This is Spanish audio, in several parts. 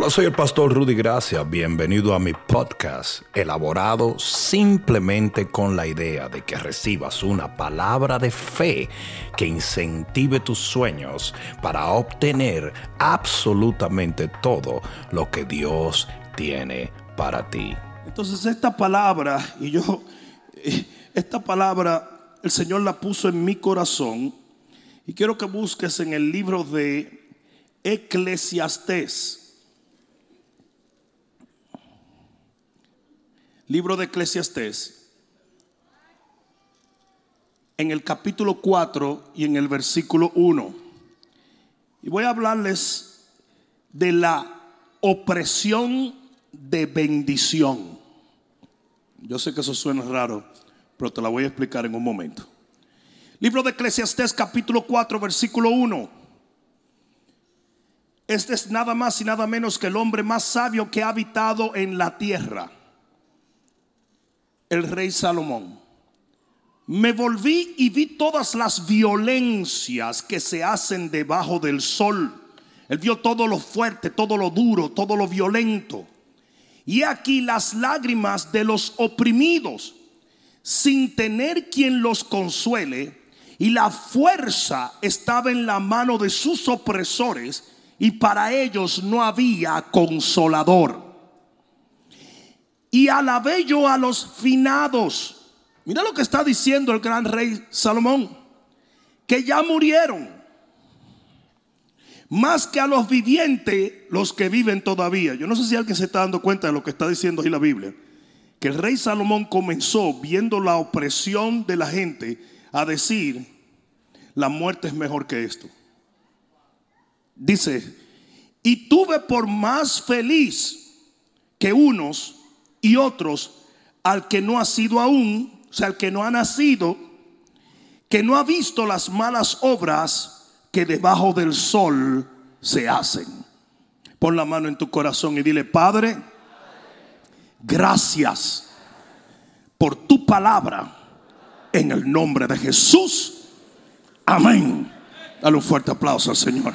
Hola, soy el pastor Rudy Gracia. Bienvenido a mi podcast, elaborado simplemente con la idea de que recibas una palabra de fe que incentive tus sueños para obtener absolutamente todo lo que Dios tiene para ti. Entonces esta palabra, y yo, eh, esta palabra, el Señor la puso en mi corazón, y quiero que busques en el libro de Eclesiastés. Libro de Eclesiastés. En el capítulo 4 y en el versículo 1. Y voy a hablarles de la opresión de bendición. Yo sé que eso suena raro, pero te la voy a explicar en un momento. Libro de Eclesiastés capítulo 4 versículo 1. Este es nada más y nada menos que el hombre más sabio que ha habitado en la tierra el rey Salomón. Me volví y vi todas las violencias que se hacen debajo del sol. Él vio todo lo fuerte, todo lo duro, todo lo violento. Y aquí las lágrimas de los oprimidos, sin tener quien los consuele, y la fuerza estaba en la mano de sus opresores, y para ellos no había consolador y alabé yo a los finados. Mira lo que está diciendo el gran rey Salomón, que ya murieron, más que a los vivientes, los que viven todavía. Yo no sé si alguien se está dando cuenta de lo que está diciendo ahí la Biblia, que el rey Salomón comenzó viendo la opresión de la gente a decir, la muerte es mejor que esto. Dice, y tuve por más feliz que unos y otros al que no ha sido aún, o sea, al que no ha nacido, que no ha visto las malas obras que debajo del sol se hacen. Pon la mano en tu corazón y dile, Padre, gracias por tu palabra en el nombre de Jesús. Amén. Dale un fuerte aplauso al Señor.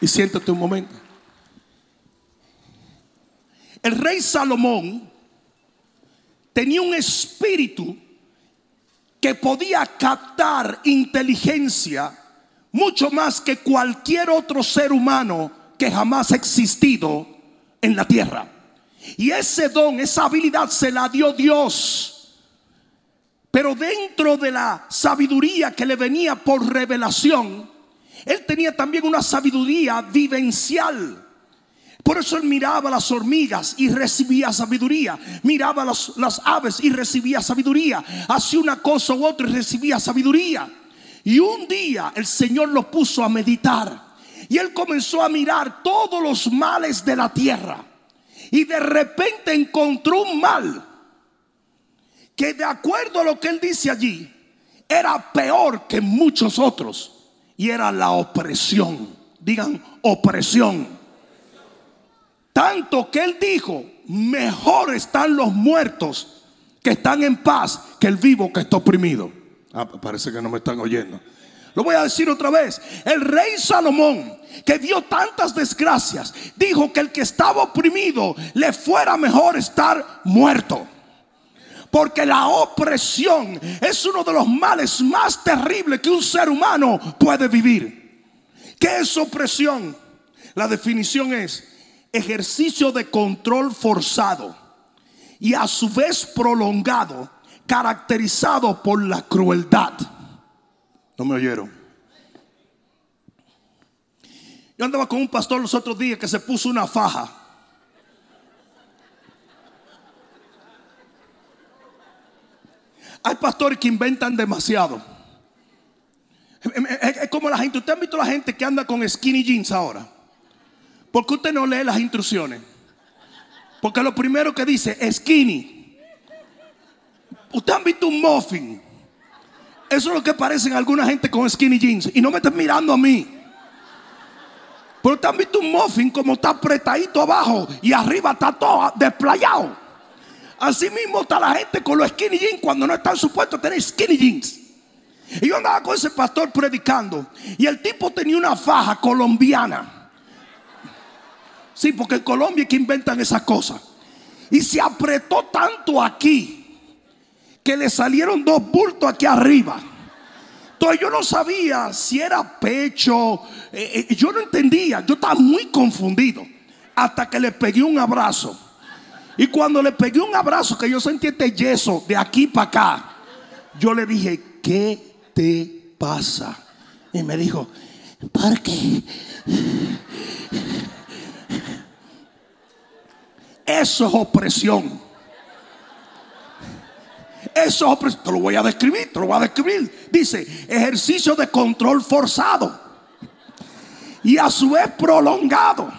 Y siéntate un momento. El rey Salomón tenía un espíritu que podía captar inteligencia mucho más que cualquier otro ser humano que jamás ha existido en la tierra. Y ese don, esa habilidad se la dio Dios. Pero dentro de la sabiduría que le venía por revelación, él tenía también una sabiduría vivencial. Por eso él miraba las hormigas y recibía sabiduría. Miraba las, las aves y recibía sabiduría. Hacía una cosa u otra y recibía sabiduría. Y un día el Señor lo puso a meditar. Y él comenzó a mirar todos los males de la tierra. Y de repente encontró un mal que de acuerdo a lo que él dice allí, era peor que muchos otros. Y era la opresión. Digan opresión. Tanto que él dijo, mejor están los muertos que están en paz que el vivo que está oprimido. Ah, parece que no me están oyendo. Lo voy a decir otra vez. El rey Salomón, que vio tantas desgracias, dijo que el que estaba oprimido le fuera mejor estar muerto. Porque la opresión es uno de los males más terribles que un ser humano puede vivir. ¿Qué es opresión? La definición es ejercicio de control forzado y a su vez prolongado, caracterizado por la crueldad. ¿No me oyeron? Yo andaba con un pastor los otros días que se puso una faja. Hay pastores que inventan demasiado. Es como la gente, usted ha visto la gente que anda con skinny jeans ahora. ¿Por qué usted no lee las instrucciones? Porque lo primero que dice es skinny. Usted han visto un muffin. Eso es lo que parecen alguna gente con skinny jeans. Y no me estén mirando a mí. Pero usted han visto un muffin como está apretadito abajo y arriba está todo desplayado. Así mismo está la gente con los skinny jeans cuando no están supuestos a tener skinny jeans. Y yo andaba con ese pastor predicando. Y el tipo tenía una faja colombiana. Sí, porque en Colombia es que inventan esas cosas. Y se apretó tanto aquí que le salieron dos bultos aquí arriba. Entonces yo no sabía si era pecho. Eh, eh, yo no entendía. Yo estaba muy confundido. Hasta que le pegué un abrazo. Y cuando le pegué un abrazo, que yo sentí este yeso de aquí para acá, yo le dije, ¿qué te pasa? Y me dijo, porque eso es opresión. Eso es opresión. Te lo voy a describir, te lo voy a describir. Dice, ejercicio de control forzado. Y a su vez prolongado.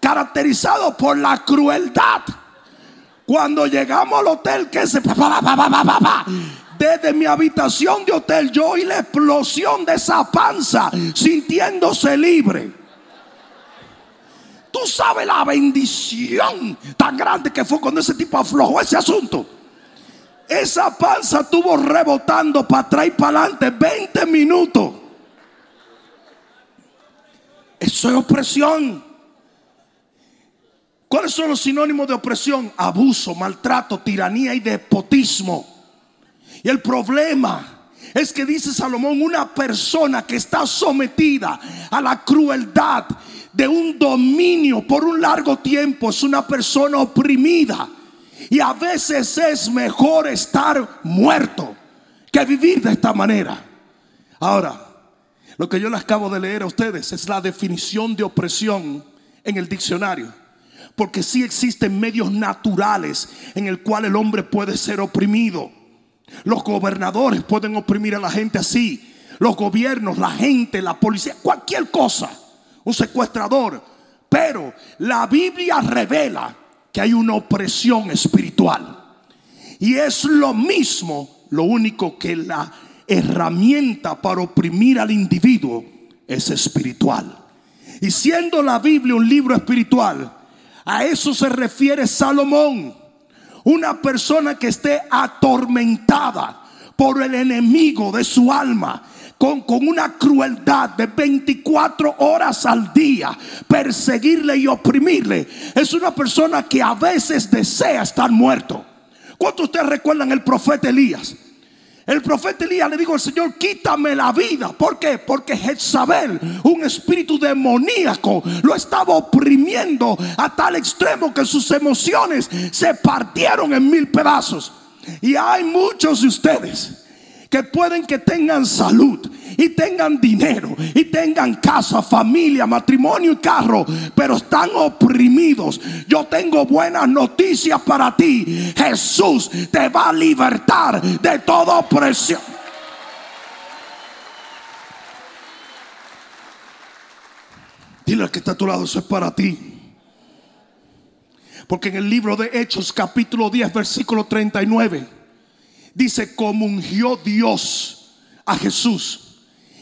Caracterizado por la crueldad. Cuando llegamos al hotel, que se... Desde mi habitación de hotel yo oí la explosión de esa panza sintiéndose libre. Tú sabes la bendición tan grande que fue cuando ese tipo aflojó ese asunto. Esa panza estuvo rebotando para atrás y para adelante 20 minutos. Eso es opresión. ¿Cuáles son los sinónimos de opresión? Abuso, maltrato, tiranía y despotismo. Y el problema es que dice Salomón, una persona que está sometida a la crueldad de un dominio por un largo tiempo es una persona oprimida. Y a veces es mejor estar muerto que vivir de esta manera. Ahora, lo que yo les acabo de leer a ustedes es la definición de opresión en el diccionario. Porque sí existen medios naturales en el cual el hombre puede ser oprimido. Los gobernadores pueden oprimir a la gente así. Los gobiernos, la gente, la policía, cualquier cosa. Un secuestrador. Pero la Biblia revela que hay una opresión espiritual. Y es lo mismo, lo único que la herramienta para oprimir al individuo es espiritual. Y siendo la Biblia un libro espiritual, a eso se refiere Salomón. Una persona que esté atormentada por el enemigo de su alma. Con, con, una crueldad de 24 horas al día, perseguirle y oprimirle, es una persona que a veces desea estar muerto. ¿Cuántos ustedes recuerdan el profeta Elías? El profeta Elías le dijo al Señor, quítame la vida. ¿Por qué? Porque Jezabel, un espíritu demoníaco, lo estaba oprimiendo a tal extremo que sus emociones se partieron en mil pedazos. Y hay muchos de ustedes que pueden que tengan salud y tengan dinero y tengan casa, familia, matrimonio y carro, pero están oprimidos. Yo tengo buenas noticias para ti. Jesús te va a libertar de toda opresión. Dile al que está a tu lado, eso es para ti. Porque en el libro de Hechos capítulo 10 versículo 39 dice, como ungió Dios a Jesús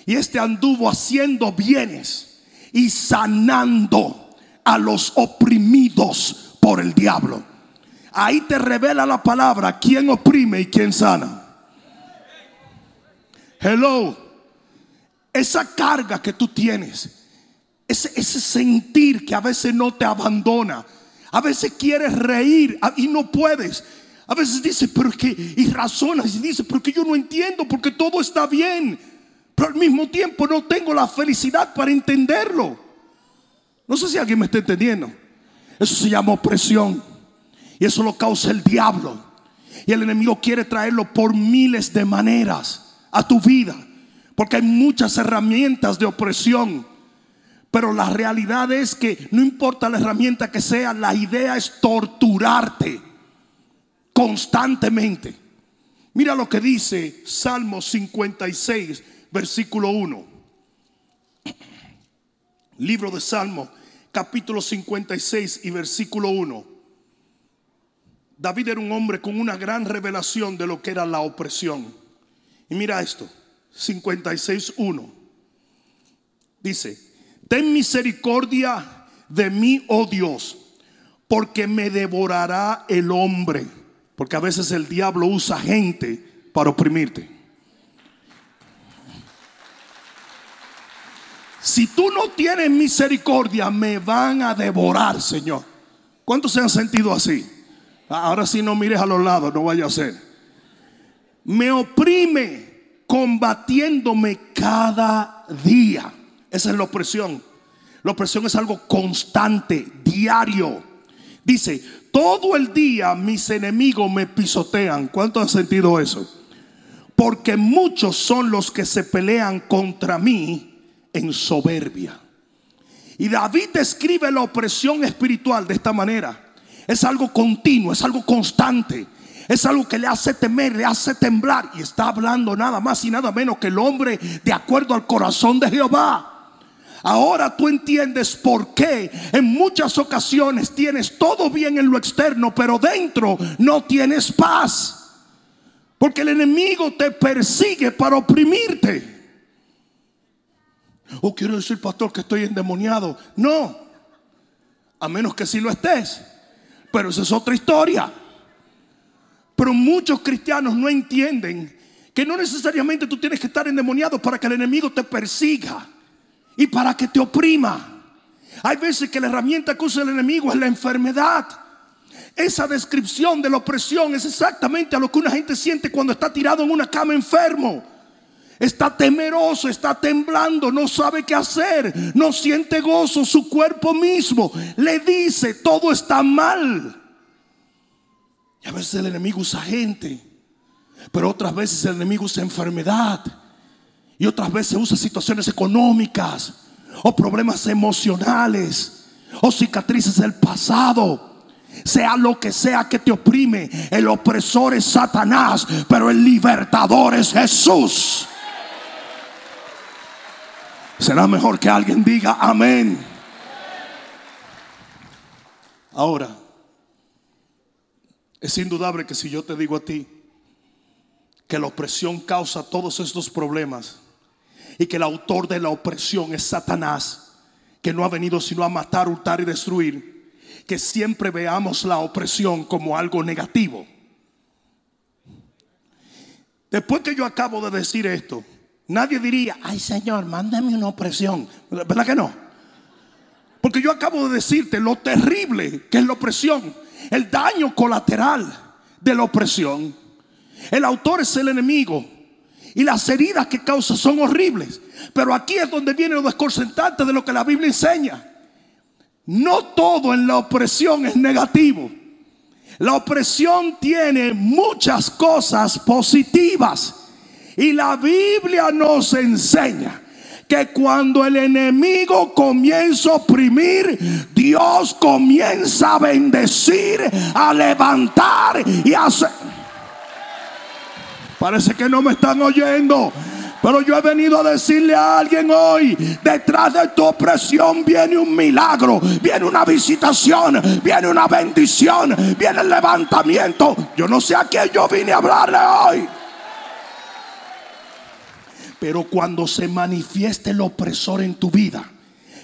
y este anduvo haciendo bienes y sanando a los oprimidos por el diablo. Ahí te revela la palabra quién oprime y quién sana. Hello. Esa carga que tú tienes, ese, ese sentir que a veces no te abandona, a veces quieres reír y no puedes. A veces dices, pero que, y razonas y dices, pero que yo no entiendo porque todo está bien pero al mismo tiempo no tengo la felicidad para entenderlo. No sé si alguien me está entendiendo. Eso se llama opresión. Y eso lo causa el diablo. Y el enemigo quiere traerlo por miles de maneras a tu vida. Porque hay muchas herramientas de opresión. Pero la realidad es que no importa la herramienta que sea, la idea es torturarte constantemente. Mira lo que dice Salmo 56, versículo 1. Libro de Salmo, capítulo 56 y versículo 1. David era un hombre con una gran revelación de lo que era la opresión. Y mira esto, 56.1. Dice, ten misericordia de mí, oh Dios, porque me devorará el hombre. Porque a veces el diablo usa gente para oprimirte. Si tú no tienes misericordia, me van a devorar, Señor. ¿Cuántos se han sentido así? Ah, ahora si no mires a los lados, no vaya a ser. Me oprime combatiéndome cada día. Esa es la opresión. La opresión es algo constante, diario. Dice, todo el día mis enemigos me pisotean. ¿Cuánto han sentido eso? Porque muchos son los que se pelean contra mí en soberbia. Y David describe la opresión espiritual de esta manera. Es algo continuo, es algo constante. Es algo que le hace temer, le hace temblar. Y está hablando nada más y nada menos que el hombre de acuerdo al corazón de Jehová. Ahora tú entiendes por qué en muchas ocasiones tienes todo bien en lo externo, pero dentro no tienes paz. Porque el enemigo te persigue para oprimirte. O oh, quiero decir, pastor, que estoy endemoniado. No, a menos que si lo estés. Pero esa es otra historia. Pero muchos cristianos no entienden que no necesariamente tú tienes que estar endemoniado para que el enemigo te persiga y para que te oprima. Hay veces que la herramienta que usa el enemigo es la enfermedad. Esa descripción de la opresión es exactamente a lo que una gente siente cuando está tirado en una cama enfermo. Está temeroso, está temblando, no sabe qué hacer, no siente gozo, su cuerpo mismo le dice, todo está mal. Y a veces el enemigo usa gente, pero otras veces el enemigo usa enfermedad. Y otras veces usa situaciones económicas o problemas emocionales o cicatrices del pasado. Sea lo que sea que te oprime, el opresor es Satanás, pero el libertador es Jesús. Será mejor que alguien diga amén. Ahora, es indudable que si yo te digo a ti que la opresión causa todos estos problemas, y que el autor de la opresión es Satanás, que no ha venido sino a matar, hurtar y destruir, que siempre veamos la opresión como algo negativo. Después que yo acabo de decir esto, nadie diría, ay Señor, mándame una opresión. ¿Verdad que no? Porque yo acabo de decirte lo terrible que es la opresión, el daño colateral de la opresión. El autor es el enemigo. Y las heridas que causa son horribles. Pero aquí es donde viene lo desconcertante de lo que la Biblia enseña. No todo en la opresión es negativo. La opresión tiene muchas cosas positivas. Y la Biblia nos enseña que cuando el enemigo comienza a oprimir, Dios comienza a bendecir, a levantar y a hacer. Parece que no me están oyendo. Pero yo he venido a decirle a alguien hoy, detrás de tu opresión viene un milagro, viene una visitación, viene una bendición, viene el levantamiento. Yo no sé a quién yo vine a hablarle hoy. Pero cuando se manifieste el opresor en tu vida,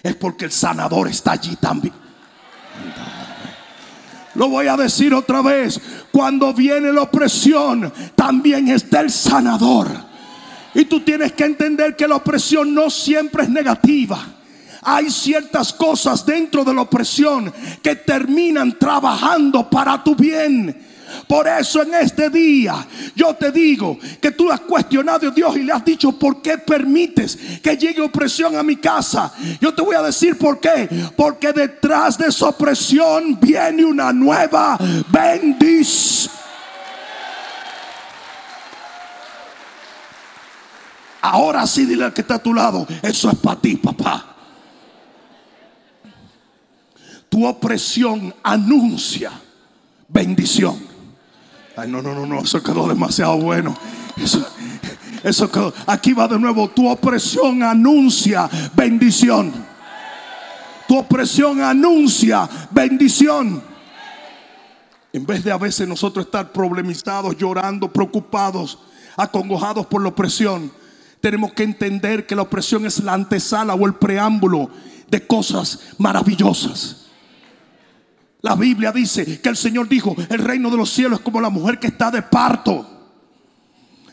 es porque el sanador está allí también. Lo voy a decir otra vez. Cuando viene la opresión, también está el sanador. Y tú tienes que entender que la opresión no siempre es negativa. Hay ciertas cosas dentro de la opresión que terminan trabajando para tu bien. Por eso en este día yo te digo que tú has cuestionado a Dios y le has dicho, ¿por qué permites que llegue opresión a mi casa? Yo te voy a decir por qué. Porque detrás de esa opresión viene una nueva bendición. Ahora sí dile al que está a tu lado, eso es para ti, papá. Tu opresión anuncia bendición. Ay, no, no, no, no, eso quedó demasiado bueno. Eso, eso quedó. Aquí va de nuevo. Tu opresión anuncia bendición. Tu opresión anuncia bendición. En vez de a veces nosotros estar problemizados, llorando, preocupados, acongojados por la opresión, tenemos que entender que la opresión es la antesala o el preámbulo de cosas maravillosas. La Biblia dice que el Señor dijo, el reino de los cielos es como la mujer que está de parto.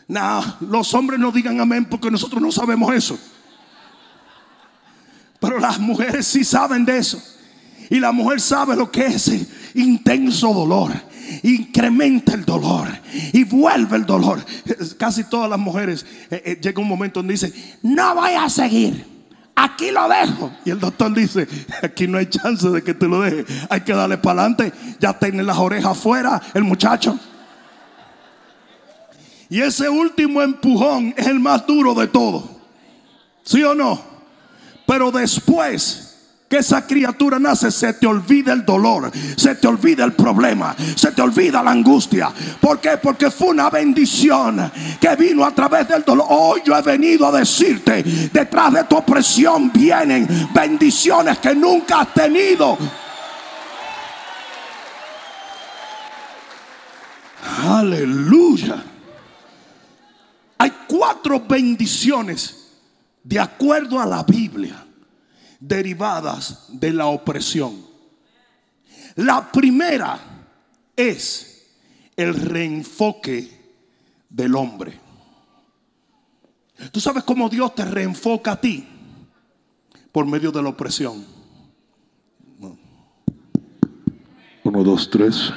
No, los hombres no digan amén porque nosotros no sabemos eso. Pero las mujeres sí saben de eso. Y la mujer sabe lo que es intenso dolor. Incrementa el dolor y vuelve el dolor. Casi todas las mujeres eh, eh, llega un momento donde dicen, no voy a seguir. Aquí lo dejo. Y el doctor dice, aquí no hay chance de que te lo deje. Hay que darle para adelante. Ya tiene las orejas afuera el muchacho. Y ese último empujón es el más duro de todo. ¿Sí o no? Pero después que esa criatura nace, se te olvida el dolor, se te olvida el problema, se te olvida la angustia. ¿Por qué? Porque fue una bendición que vino a través del dolor. Hoy yo he venido a decirte, detrás de tu opresión vienen bendiciones que nunca has tenido. Aleluya. Hay cuatro bendiciones de acuerdo a la Biblia derivadas de la opresión. La primera es el reenfoque del hombre. ¿Tú sabes cómo Dios te reenfoca a ti? Por medio de la opresión. Uno, dos, tres.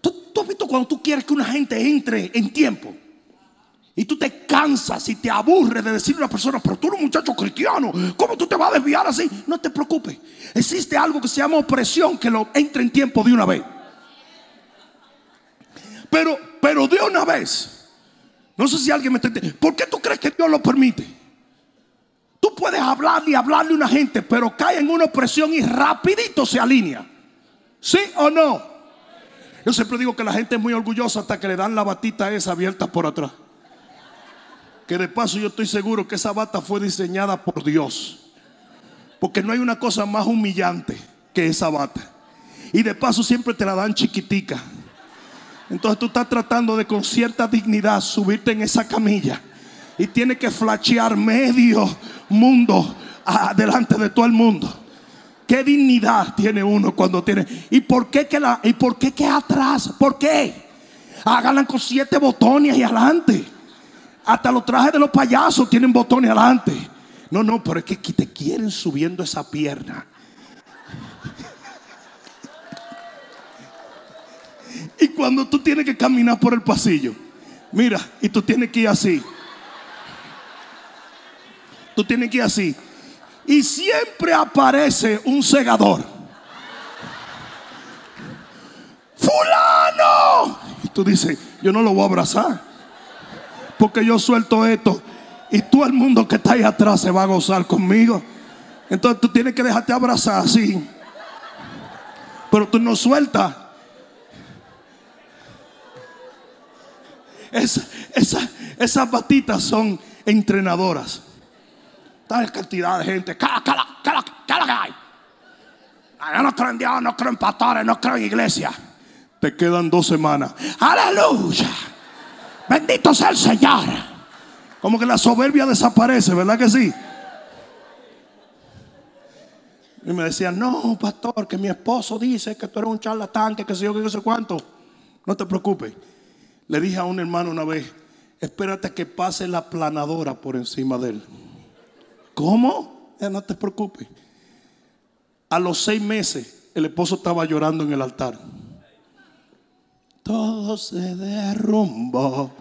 ¿Tú, tú has visto cuando tú quieres que una gente entre en tiempo? Y tú te cansas y te aburres de decirle a una persona, pero tú eres un muchacho cristiano, ¿cómo tú te vas a desviar así? No te preocupes. Existe algo que se llama opresión que lo entra en tiempo de una vez. Pero, pero de una vez. No sé si alguien me entiende. ¿Por qué tú crees que Dios lo permite? Tú puedes hablarle y hablarle a una gente, pero cae en una opresión y rapidito se alinea. ¿Sí o no? Yo siempre digo que la gente es muy orgullosa hasta que le dan la batita esa abierta por atrás. Que de paso yo estoy seguro que esa bata fue diseñada por Dios. Porque no hay una cosa más humillante que esa bata. Y de paso siempre te la dan chiquitica. Entonces tú estás tratando de con cierta dignidad subirte en esa camilla. Y tienes que flachear medio mundo delante de todo el mundo. ¿Qué dignidad tiene uno cuando tiene? ¿Y por qué que, la, y por qué que atrás? ¿Por qué? Háganla con siete botones y adelante. Hasta los trajes de los payasos tienen botones adelante. No, no, pero es que te quieren subiendo esa pierna. Y cuando tú tienes que caminar por el pasillo, mira, y tú tienes que ir así. Tú tienes que ir así. Y siempre aparece un segador. Fulano. Y tú dices, yo no lo voy a abrazar porque yo suelto esto y todo el mundo que está ahí atrás se va a gozar conmigo. Entonces tú tienes que dejarte abrazar así. Pero tú no sueltas. esas batitas son entrenadoras. Tal cantidad de gente. Cala, cala, cala, cala. Yo no creo en Dios, no creo en pastores, no creo en iglesia. Te quedan dos semanas. Aleluya. Bendito sea el Señor. Como que la soberbia desaparece, ¿verdad que sí? Y me decían, no, pastor, que mi esposo dice que tú eres un charlatán, que qué sé yo, que no sé cuánto. No te preocupes. Le dije a un hermano una vez, espérate que pase la planadora por encima de él. ¿Cómo? no te preocupes. A los seis meses, el esposo estaba llorando en el altar todo se derrumbó.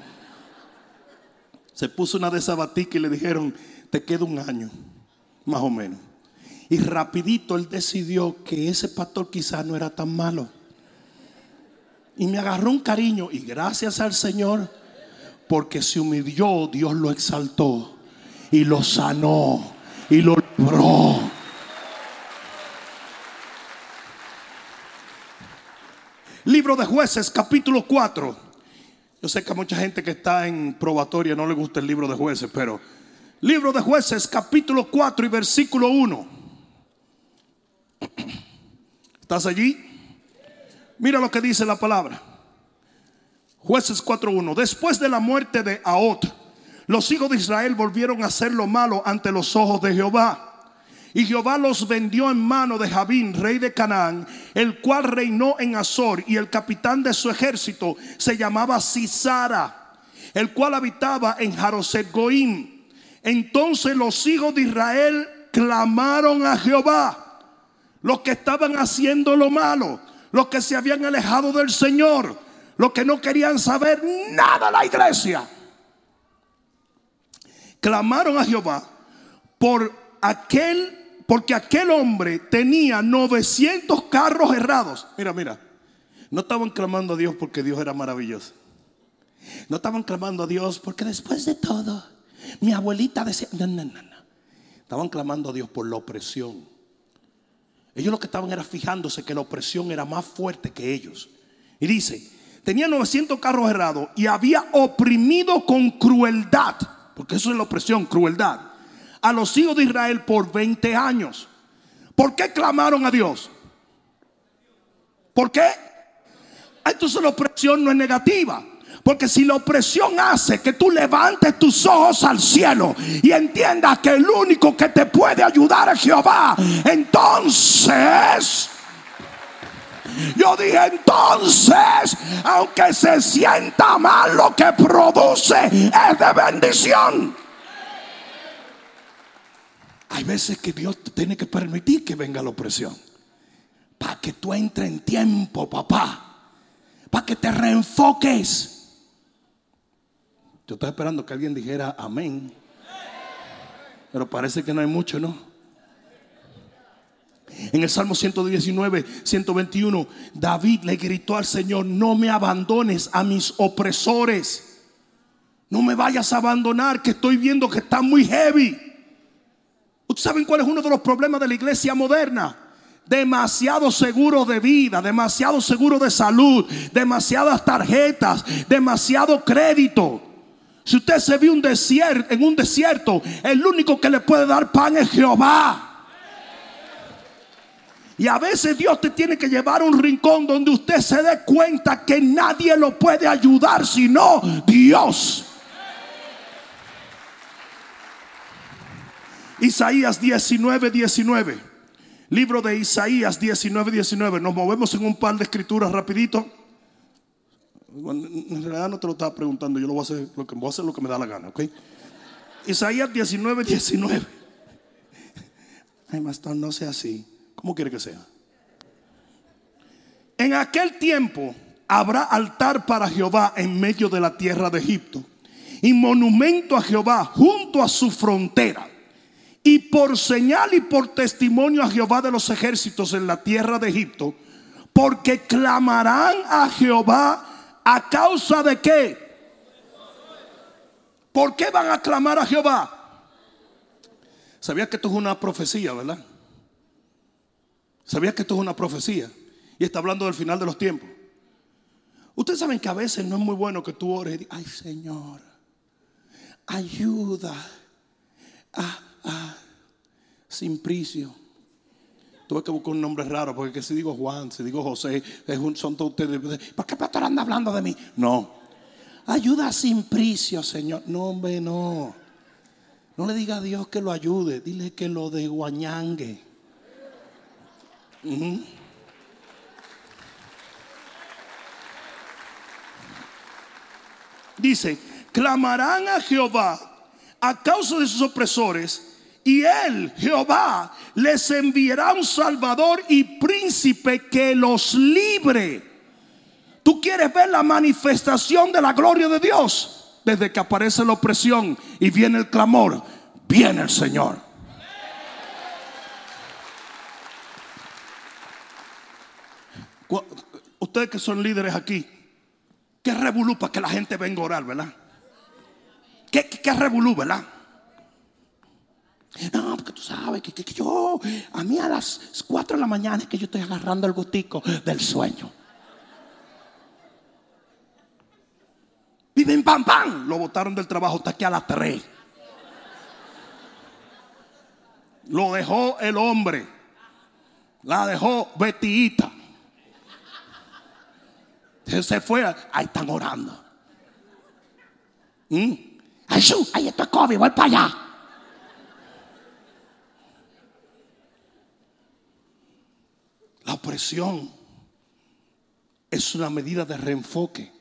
Se puso una de esas baticas y le dijeron, te queda un año, más o menos. Y rapidito él decidió que ese pastor quizás no era tan malo. Y me agarró un cariño y gracias al Señor, porque se humilló, Dios lo exaltó y lo sanó y lo libró. Libro de jueces, capítulo 4. Yo sé que a mucha gente que está en probatoria no le gusta el libro de jueces, pero libro de jueces, capítulo 4 y versículo 1. ¿Estás allí? Mira lo que dice la palabra. Jueces 4.1. Después de la muerte de Aot, los hijos de Israel volvieron a hacer lo malo ante los ojos de Jehová. Y Jehová los vendió en mano de Jabín, rey de Canaán, el cual reinó en Azor, y el capitán de su ejército se llamaba Sisara, el cual habitaba en Jaroset Goim. Entonces los hijos de Israel clamaron a Jehová. Los que estaban haciendo lo malo, los que se habían alejado del Señor, los que no querían saber nada de la iglesia. Clamaron a Jehová por aquel, porque aquel hombre tenía 900 carros errados. Mira, mira, no estaban clamando a Dios porque Dios era maravilloso. No estaban clamando a Dios porque después de todo, mi abuelita decía, no, no, no, no. Estaban clamando a Dios por la opresión. Ellos lo que estaban era fijándose que la opresión era más fuerte que ellos. Y dice, tenía 900 carros errados y había oprimido con crueldad, porque eso es la opresión, crueldad, a los hijos de Israel por 20 años. ¿Por qué clamaron a Dios? ¿Por qué? Entonces la opresión no es negativa. Porque si la opresión hace que tú levantes tus ojos al cielo y entiendas que el único que te puede ayudar es Jehová, entonces... Yo dije entonces, aunque se sienta mal, lo que produce es de bendición. Hay veces que Dios tiene que permitir que venga la opresión. Para que tú entres en tiempo, papá. Para que te reenfoques. Yo estaba esperando que alguien dijera amén. Pero parece que no hay mucho, ¿no? En el Salmo 119, 121, David le gritó al Señor, no me abandones a mis opresores. No me vayas a abandonar, que estoy viendo que está muy heavy. ¿Ustedes saben cuál es uno de los problemas de la iglesia moderna? demasiado seguro de vida, demasiado seguro de salud, demasiadas tarjetas, demasiado crédito. Si usted se ve en un desierto, el único que le puede dar pan es Jehová. Y a veces Dios te tiene que llevar a un rincón donde usted se dé cuenta que nadie lo puede ayudar sino Dios. Isaías 19, 19. Libro de Isaías 19, 19. Nos movemos en un par de escrituras rapidito. En realidad no te lo estaba preguntando, yo lo voy a hacer lo que voy a hacer lo que me da la gana, ¿ok? Isaías 19, 19. Ay, pastor, no sea así. ¿Cómo quiere que sea? En aquel tiempo habrá altar para Jehová en medio de la tierra de Egipto y monumento a Jehová junto a su frontera. Y por señal y por testimonio a Jehová de los ejércitos en la tierra de Egipto, porque clamarán a Jehová ¿A causa de qué? ¿Por qué van a clamar a Jehová? ¿Sabías que esto es una profecía, verdad? ¿Sabías que esto es una profecía? Y está hablando del final de los tiempos. Ustedes saben que a veces no es muy bueno que tú ores y digas, ay Señor, ayuda a, a Simplicio. Tuve que buscar un nombre raro, porque si digo Juan, si digo José, son todos ustedes. ¿Por qué pastor anda hablando de mí? No. Ayuda sin pricio, Señor. No, hombre, no. No le diga a Dios que lo ayude. Dile que lo de guañangue. Dice, clamarán a Jehová a causa de sus opresores y él, Jehová, les enviará un Salvador y príncipe que los libre. ¿Tú quieres ver la manifestación de la gloria de Dios? Desde que aparece la opresión y viene el clamor, viene el Señor. Ustedes que son líderes aquí, ¿qué revolú para que la gente venga a orar, verdad? ¿Qué, qué, revolú, verdad? No, porque tú sabes que, yo, a mí a las 4 de la mañana es que yo estoy agarrando el gustico del sueño. Viven pam pam. Lo botaron del trabajo hasta aquí a las 3. Lo dejó el hombre. La dejó Betita. Se fue. Ahí están orando. ¿Mm? Ay, ahí estoy COVID, voy para allá. La opresión es una medida de reenfoque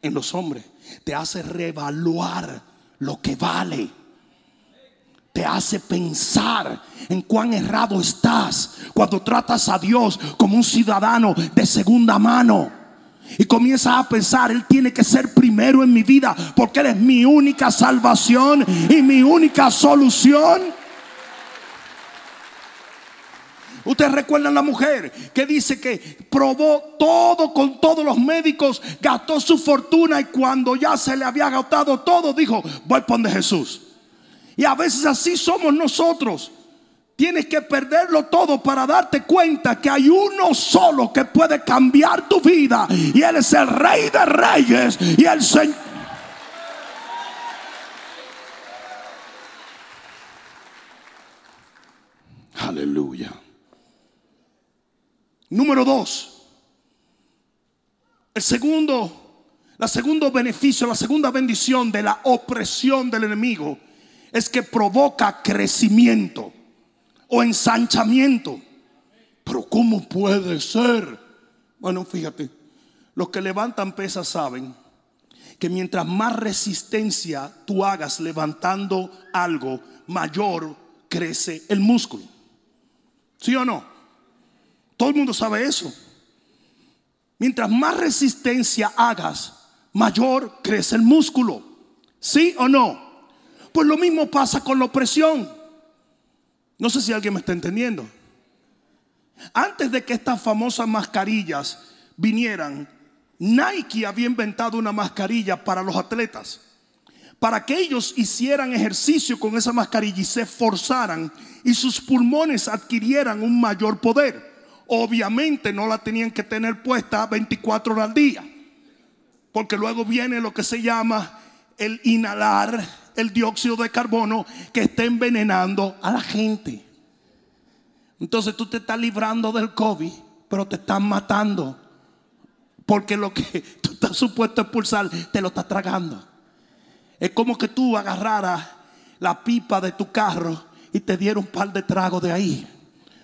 en los hombres. Te hace reevaluar lo que vale. te hace pensar en cuán errado estás cuando tratas a Dios como un ciudadano de segunda mano. Y comienzas a pensar, Él tiene que ser primero en mi vida porque Él es mi única salvación y mi única solución. Ustedes recuerdan la mujer que dice que probó todo con todos los médicos, gastó su fortuna y cuando ya se le había agotado todo, dijo, voy a poner Jesús. Y a veces así somos nosotros. Tienes que perderlo todo para darte cuenta que hay uno solo que puede cambiar tu vida. Y Él es el rey de reyes y el Señor. Aleluya. Número dos. El segundo, la segundo beneficio, la segunda bendición de la opresión del enemigo es que provoca crecimiento o ensanchamiento. Pero ¿cómo puede ser? Bueno, fíjate, los que levantan pesas saben que mientras más resistencia tú hagas levantando algo, mayor crece el músculo. ¿Sí o no? Todo el mundo sabe eso. Mientras más resistencia hagas, mayor crece el músculo. ¿Sí o no? Pues lo mismo pasa con la opresión. No sé si alguien me está entendiendo. Antes de que estas famosas mascarillas vinieran, Nike había inventado una mascarilla para los atletas. Para que ellos hicieran ejercicio con esa mascarilla y se esforzaran y sus pulmones adquirieran un mayor poder. Obviamente no la tenían que tener puesta 24 horas al día. Porque luego viene lo que se llama el inhalar el dióxido de carbono que está envenenando a la gente. Entonces tú te estás librando del COVID, pero te están matando. Porque lo que tú estás supuesto a expulsar, te lo estás tragando. Es como que tú agarraras la pipa de tu carro y te diera un par de tragos de ahí.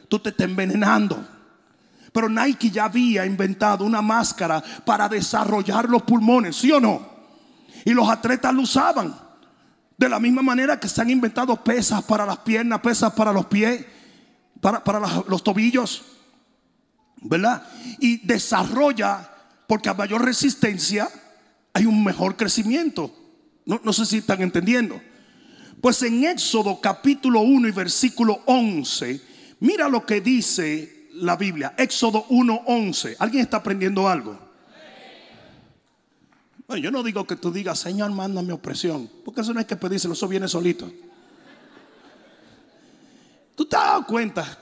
Tú te estás envenenando. Pero Nike ya había inventado una máscara para desarrollar los pulmones, ¿sí o no? Y los atletas lo usaban. De la misma manera que se han inventado pesas para las piernas, pesas para los pies, para, los tobillos, ¿verdad? Y desarrolla, porque a mayor resistencia hay un mejor crecimiento. No, no sé si están entendiendo. Pues en Éxodo capítulo 1 y versículo 11, mira lo que dice la Biblia. Éxodo 1, 11. ¿Alguien está aprendiendo algo? Bueno, yo no digo que tú digas, Señor, mándame opresión, porque eso no hay que pedírselo, eso viene solito. ¿Tú te has dado cuenta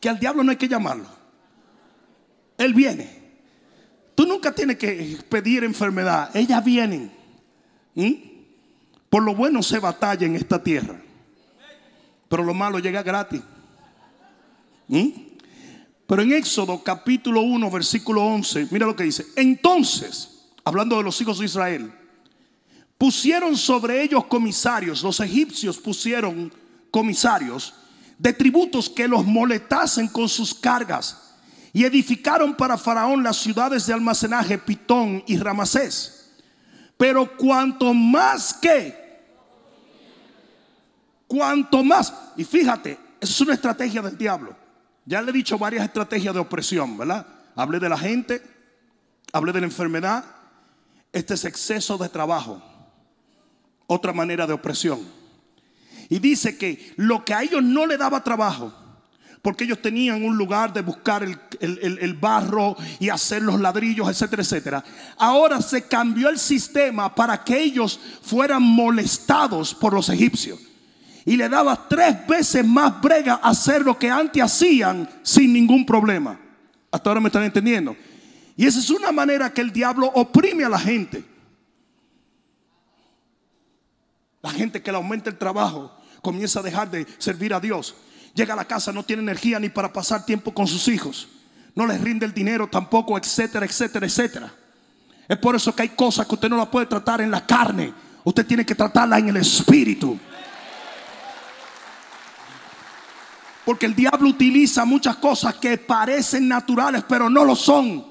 que al diablo no hay que llamarlo? Él viene. Tú nunca tienes que pedir enfermedad, ellas vienen. Por lo bueno se batalla en esta tierra, pero lo malo llega gratis. ¿Mm? Pero en Éxodo capítulo 1, versículo 11, mira lo que dice. Entonces, hablando de los hijos de Israel, pusieron sobre ellos comisarios, los egipcios pusieron comisarios de tributos que los molestasen con sus cargas y edificaron para Faraón las ciudades de almacenaje Pitón y Ramasés. Pero cuanto más que, cuanto más, y fíjate, es una estrategia del diablo. Ya le he dicho varias estrategias de opresión, ¿verdad? Hablé de la gente, hablé de la enfermedad, este es exceso de trabajo. Otra manera de opresión. Y dice que lo que a ellos no le daba trabajo, porque ellos tenían un lugar de buscar el, barro y hacer los ladrillos, etcétera, etcétera. Ahora se cambió el sistema para que ellos fueran molestados por los egipcios. Y le daba tres veces más brega hacer lo que antes hacían sin ningún problema. Hasta ahora me están entendiendo. Y esa es una manera que el diablo oprime a la gente. La gente que le aumenta el trabajo comienza a dejar de servir a Dios. Llega a la casa, no tiene energía ni para pasar tiempo con sus hijos. No les rinde el dinero tampoco, etcétera, etcétera, etcétera. Es por eso que hay cosas que usted no las puede tratar en la carne. Usted tiene que tratarla en el espíritu. Porque el diablo utiliza muchas cosas que parecen naturales, pero no lo son.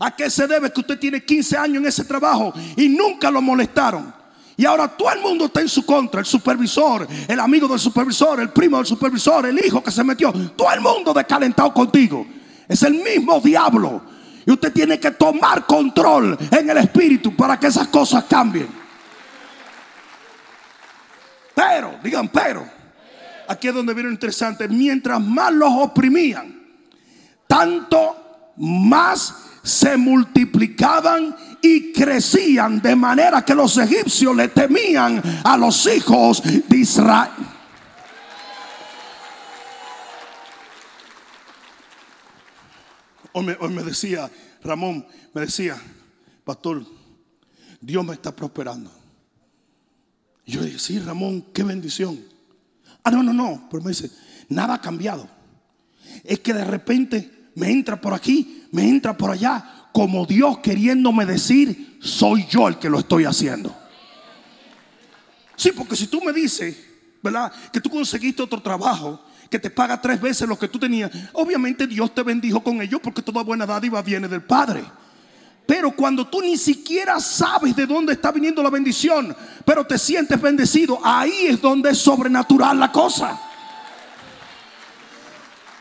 ¿A qué se debe que usted tiene 15 años en ese trabajo y nunca lo molestaron? Y ahora todo el mundo está en su contra. El supervisor, el amigo del supervisor, el primo del supervisor, el hijo que se metió. Todo el mundo descalentado contigo. Es el mismo diablo. Y usted tiene que tomar control en el espíritu para que esas cosas cambien. Pero, digan, pero. Aquí es donde viene lo interesante. Mientras más los oprimían, tanto más se multiplicaban y crecían de manera que los egipcios le temían a los hijos de Israel. Hoy me, decía, Ramón, me decía, pastor, Dios me está prosperando. Yo dije, sí, Ramón, qué bendición. Ah, no, no, no, pero me dice, nada ha cambiado. Es que de repente me entra por aquí, me entra por allá, como Dios queriéndome decir, soy yo el que lo estoy haciendo. Sí, porque si tú me dices, ¿verdad? Que tú conseguiste otro trabajo que te paga tres veces lo que tú tenías, obviamente Dios te bendijo con ello porque toda buena dádiva viene del Padre. Pero cuando tú ni siquiera sabes de dónde está viniendo la bendición, pero te sientes bendecido, ahí es donde es sobrenatural la cosa.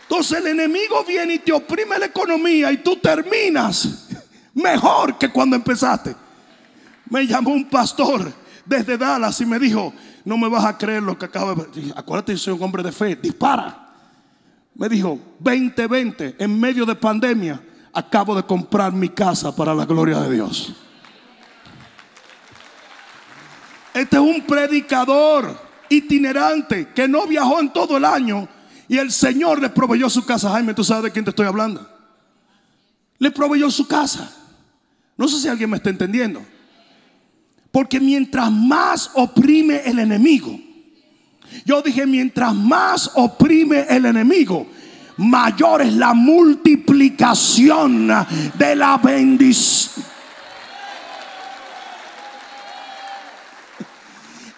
Entonces el enemigo viene y te oprime la economía y tú terminas mejor que cuando empezaste. Me llamó un pastor desde Dallas y me dijo, no me vas a creer lo que acabo de. Acuérdate, yo soy un hombre de fe, dispara. Me dijo, 2020, en medio de pandemia, acabo de comprar mi casa para la gloria de Dios. Este es un predicador itinerante que no viajó en todo el año y el Señor le proveyó su casa. Jaime, tú sabes de quién te estoy hablando. Le proveyó su casa. No sé si alguien me está entendiendo. Porque mientras más oprime el enemigo, yo dije, mientras más oprime el enemigo, mayor es la multiplicación de la bendición.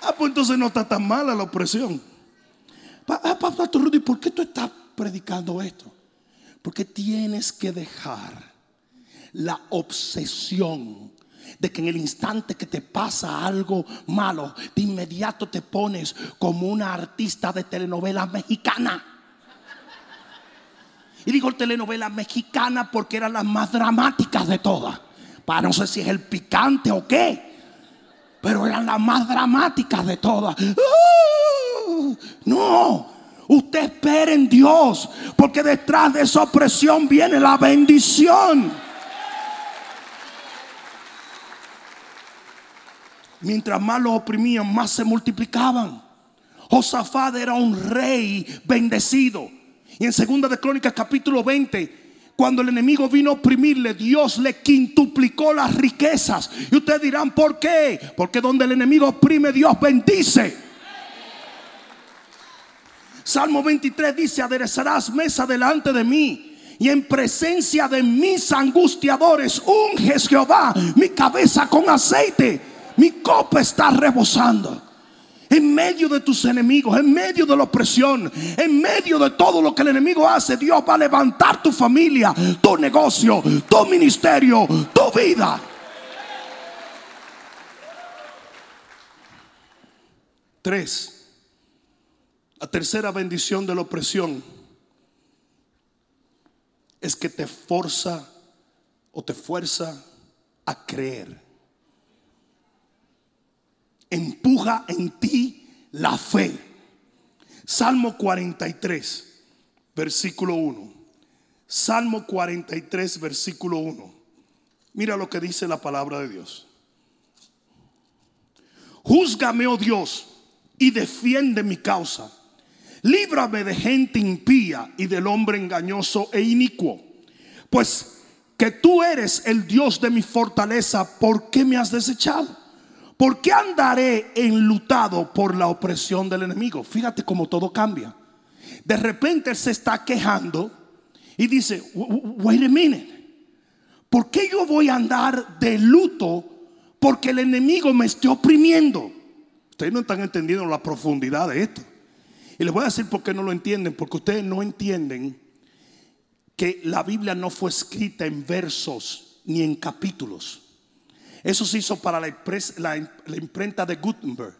Ah, pues entonces no está tan mala la opresión. Ah, Pastor Rudy, ¿por qué tú estás predicando esto? Porque tienes que dejar la obsesión de que en el instante que te pasa algo malo, de inmediato te pones como una artista de telenovela mexicana. Y digo telenovela mexicana porque eran las más dramáticas de todas. Para no sé si es el picante o qué. Pero eran las más dramáticas de todas. No, usted espere en Dios, porque detrás de esa opresión viene la bendición. Mientras más los oprimían, más se multiplicaban. Josafat era un rey bendecido. Y en segunda de Crónicas capítulo 20, cuando el enemigo vino a oprimirle, Dios le quintuplicó las riquezas. Y ustedes dirán, ¿por qué? Porque donde el enemigo oprime, Dios bendice. Salmo 23 dice, aderezarás mesa delante de mí. Y en presencia de mis angustiadores, unges Jehová mi cabeza con aceite. Mi copa está rebosando. En medio de tus enemigos, en medio de la opresión, en medio de todo lo que el enemigo hace, Dios va a levantar tu familia, tu negocio, tu ministerio, tu vida. Tres. La tercera bendición de la opresión es que te forza o te fuerza a creer. Empuja en ti la fe. Salmo 43, versículo 1. Salmo 43, versículo 1. Mira lo que dice la palabra de Dios. Júzgame, oh Dios, y defiende mi causa líbrame de gente impía y del hombre engañoso e inicuo. Pues que tú eres el Dios de mi fortaleza, ¿por qué me has desechado? ¿Por qué andaré enlutado por la opresión del enemigo? Fíjate cómo todo cambia. De repente se está quejando y dice, wait a minute, ¿por qué yo voy a andar de luto porque el enemigo me esté oprimiendo? Ustedes no están entendiendo la profundidad de esto. Y les voy a decir por qué no lo entienden, porque ustedes no entienden que la Biblia no fue escrita en versos ni en capítulos. Eso se hizo para la, la imprenta de Gutenberg.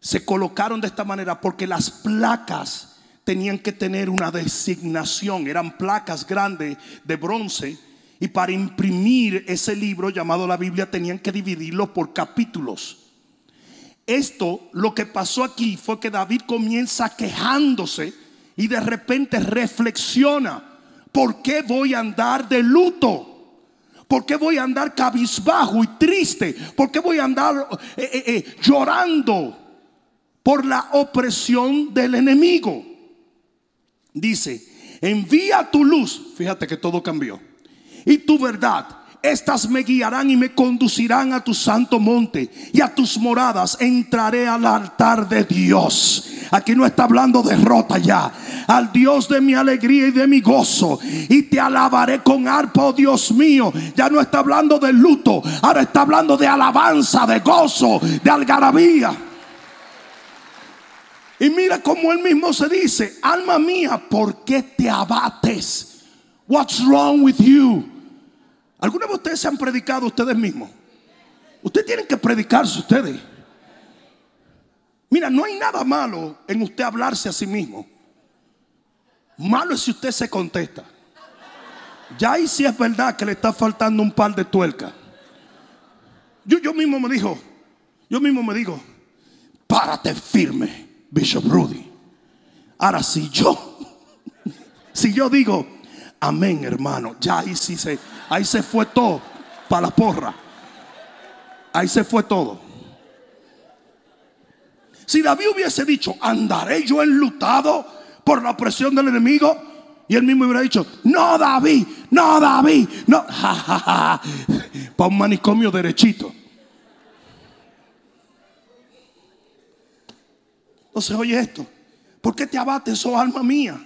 Se colocaron de esta manera porque las placas tenían que tener una designación. Eran placas grandes de bronce. Y para imprimir ese libro llamado la Biblia tenían que dividirlo por capítulos. Esto, lo que pasó aquí fue que David comienza quejándose y de repente reflexiona. ¿Por qué voy a andar de luto? ¿Por qué voy a andar cabizbajo y triste? ¿Por qué voy a andar eh, eh, eh, llorando por la opresión del enemigo? Dice, envía tu luz. Fíjate que todo cambió. Y tu verdad. Estas me guiarán y me conducirán a tu santo monte y a tus moradas. Entraré al altar de Dios. Aquí no está hablando derrota ya. Al Dios de mi alegría y de mi gozo. Y te alabaré con arpa, oh Dios mío. Ya no está hablando de luto. Ahora está hablando de alabanza, de gozo, de algarabía. Y mira cómo él mismo se dice, alma mía, ¿por qué te abates? What's wrong with you? ¿Alguna de ustedes se han predicado ustedes mismos? Ustedes tienen que predicarse ustedes. Mira, no hay nada malo en usted hablarse a sí mismo. Malo es si usted se contesta. Ya ahí sí es verdad que le está faltando un par de tuercas. Yo, yo mismo me dijo, yo mismo me digo, párate firme, Bishop Rudy. Ahora si yo, si yo digo, amén hermano, ya ahí sí se, ahí se fue todo para la porra. Ahí se fue todo. Si David hubiese dicho, andaré yo enlutado por la opresión del enemigo, y él mismo hubiera dicho, no David, no David, no, para un manicomio derechito. Entonces, oye esto, ¿por qué te abates, oh alma mía?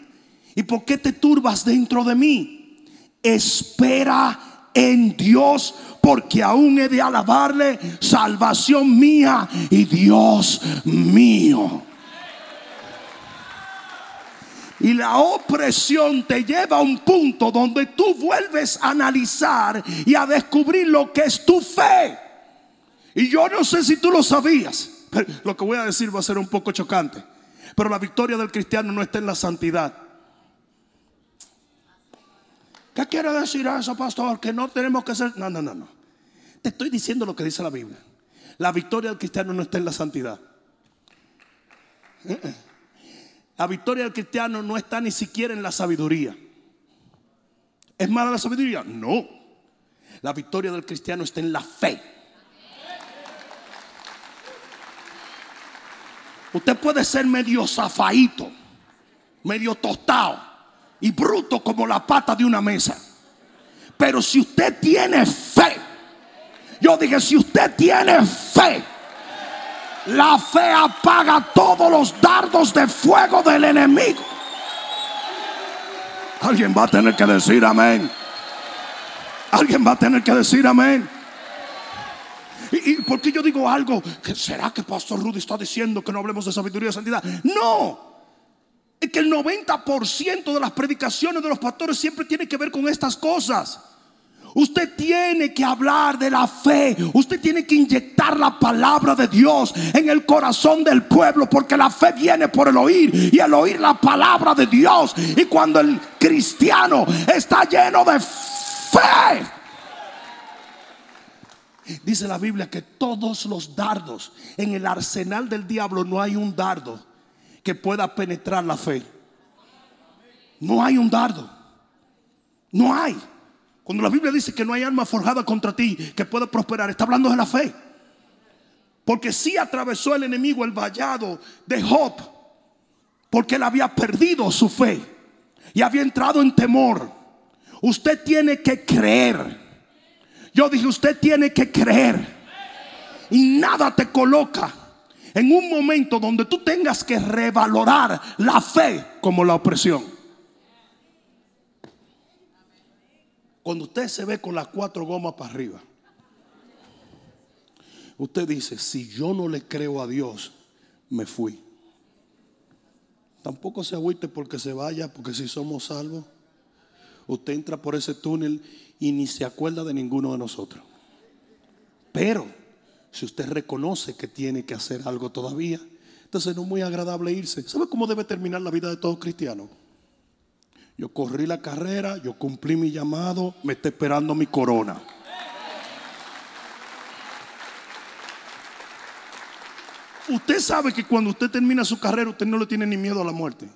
¿Y por qué te turbas dentro de mí? Espera en Dios, porque aún he de alabarle, salvación mía y Dios mío. Y la opresión te lleva a un punto donde tú vuelves a analizar y a descubrir lo que es tu fe. Y yo no sé si tú lo sabías. pero Lo que voy a decir va a ser un poco chocante. Pero la victoria del cristiano no está en la santidad. ¿Qué quiere decir eso, pastor? Que no tenemos que ser... No, no, no, no. Te estoy diciendo lo que dice la Biblia. La victoria del cristiano no está en la santidad. La victoria del cristiano no está ni siquiera en la sabiduría. ¿Es mala la sabiduría? No. La victoria del cristiano está en la fe. Usted puede ser medio zafaito, medio tostado y bruto como la pata de una mesa. Pero si usted tiene fe, yo dije, si usted tiene fe, la fe apaga todos los dardos de fuego del enemigo. Alguien va a tener que decir amén. Alguien va a tener que decir amén. ¿Y, por qué yo digo algo? ¿Que ¿Será que Pastor Rudy está diciendo que no hablemos de sabiduría y santidad? No. Que el 90% de las predicaciones de los pastores siempre tiene que ver con estas cosas. Usted tiene que hablar de la fe. Usted tiene que inyectar la palabra de Dios en el corazón del pueblo. Porque la fe viene por el oír. Y el oír la palabra de Dios. Y cuando el cristiano está lleno de fe. Dice la Biblia que todos los dardos en el arsenal del diablo no hay un dardo que pueda penetrar la fe. No hay un dardo. No hay. Cuando la Biblia dice que no hay arma forjada contra ti que pueda prosperar, está hablando de la fe. Porque sí atravesó el enemigo el vallado de Job, porque él había perdido su fe y había entrado en temor. Usted tiene que creer. Yo dije, usted tiene que creer. Y nada te coloca en un momento donde tú tengas que revalorar la fe como la opresión. Cuando usted se ve con las cuatro gomas para arriba, usted dice, si yo no le creo a Dios, me fui. Tampoco se agüite porque se vaya, porque si somos salvos, usted entra por ese túnel y ni se acuerda de ninguno de nosotros. Pero si usted reconoce que tiene que hacer algo todavía, entonces no es muy agradable irse. ¿Sabe cómo debe terminar la vida de todo cristiano? Yo corrí la carrera, yo cumplí mi llamado, me está esperando mi corona. Usted sabe que cuando usted termina su carrera, usted no le tiene ni miedo a la muerte.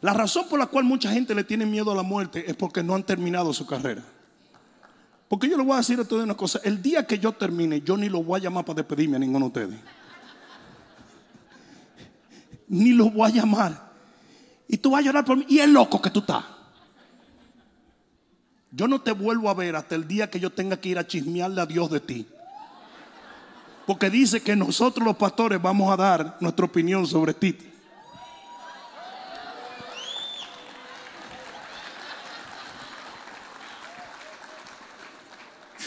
La razón por la cual mucha gente le tiene miedo a la muerte es porque no han terminado su carrera. Porque yo le voy a decir a ustedes una cosa, el día que yo termine, yo ni lo voy a llamar para despedirme a ninguno de ustedes. Ni lo voy a llamar. Y tú vas a llorar por mí. Y es loco que tú estás. Yo no te vuelvo a ver hasta el día que yo tenga que ir a chismearle a Dios de ti. Porque dice que nosotros los pastores vamos a dar nuestra opinión sobre ti.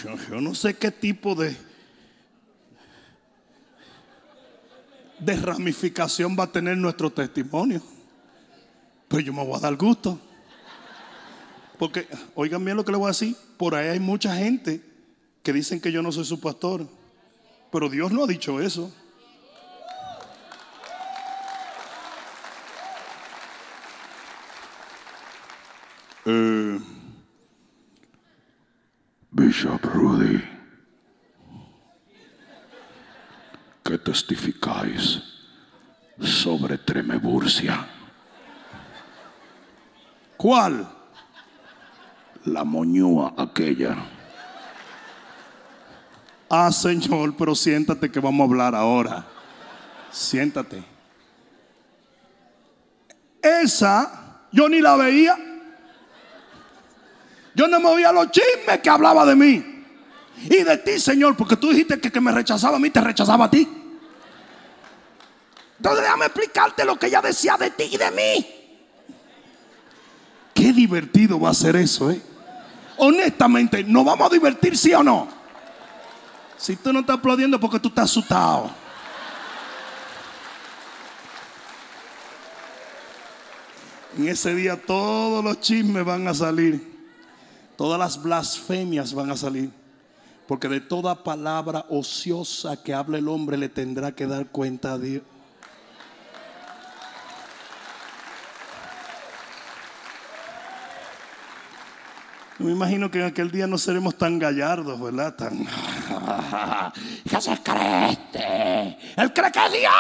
Yo, no sé qué tipo de, de ramificación va a tener nuestro testimonio. Pero yo me voy a dar gusto. Porque, oigan bien lo que le voy a decir, por ahí hay mucha gente que dicen que yo no soy su pastor. Pero Dios no ha dicho eso. Eh, Bishop Rudy, ¿qué testificáis sobre Tremeburcia? ¿Cuál? La moñúa aquella. Ah, Señor, pero siéntate que vamos a hablar ahora. Siéntate. Esa yo ni la veía. Yo no me oía los chismes que hablaba de mí. Y de ti, Señor, porque tú dijiste que, que me rechazaba a mí, te rechazaba a ti. Entonces déjame explicarte lo que ella decía de ti y de mí. Qué divertido va a ser eso, ¿eh? Honestamente, ¿nos vamos a divertir, sí o no? Si tú no estás aplaudiendo porque tú estás asustado. En ese día todos los chismes van a salir. Todas las blasfemias van a salir. Porque de toda palabra ociosa que hable el hombre le tendrá que dar cuenta a Dios. Me imagino que en aquel día no seremos tan gallardos, ¿verdad? Tan. ¿Qué se cree este? Él cree que es Dios.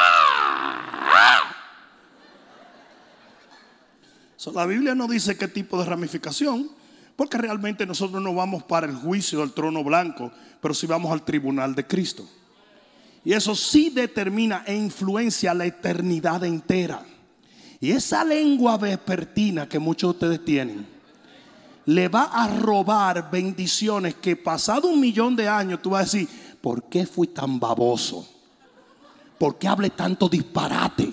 la Biblia no dice qué tipo de ramificación, porque realmente nosotros no vamos para el juicio del trono blanco, pero sí vamos al tribunal de Cristo. Y eso sí determina e influencia la eternidad entera. Y esa lengua vespertina que muchos de ustedes tienen, le va a robar bendiciones que pasado un millón de años tú vas a decir, ¿por qué fui tan baboso? ¿Por qué hablé tanto disparate?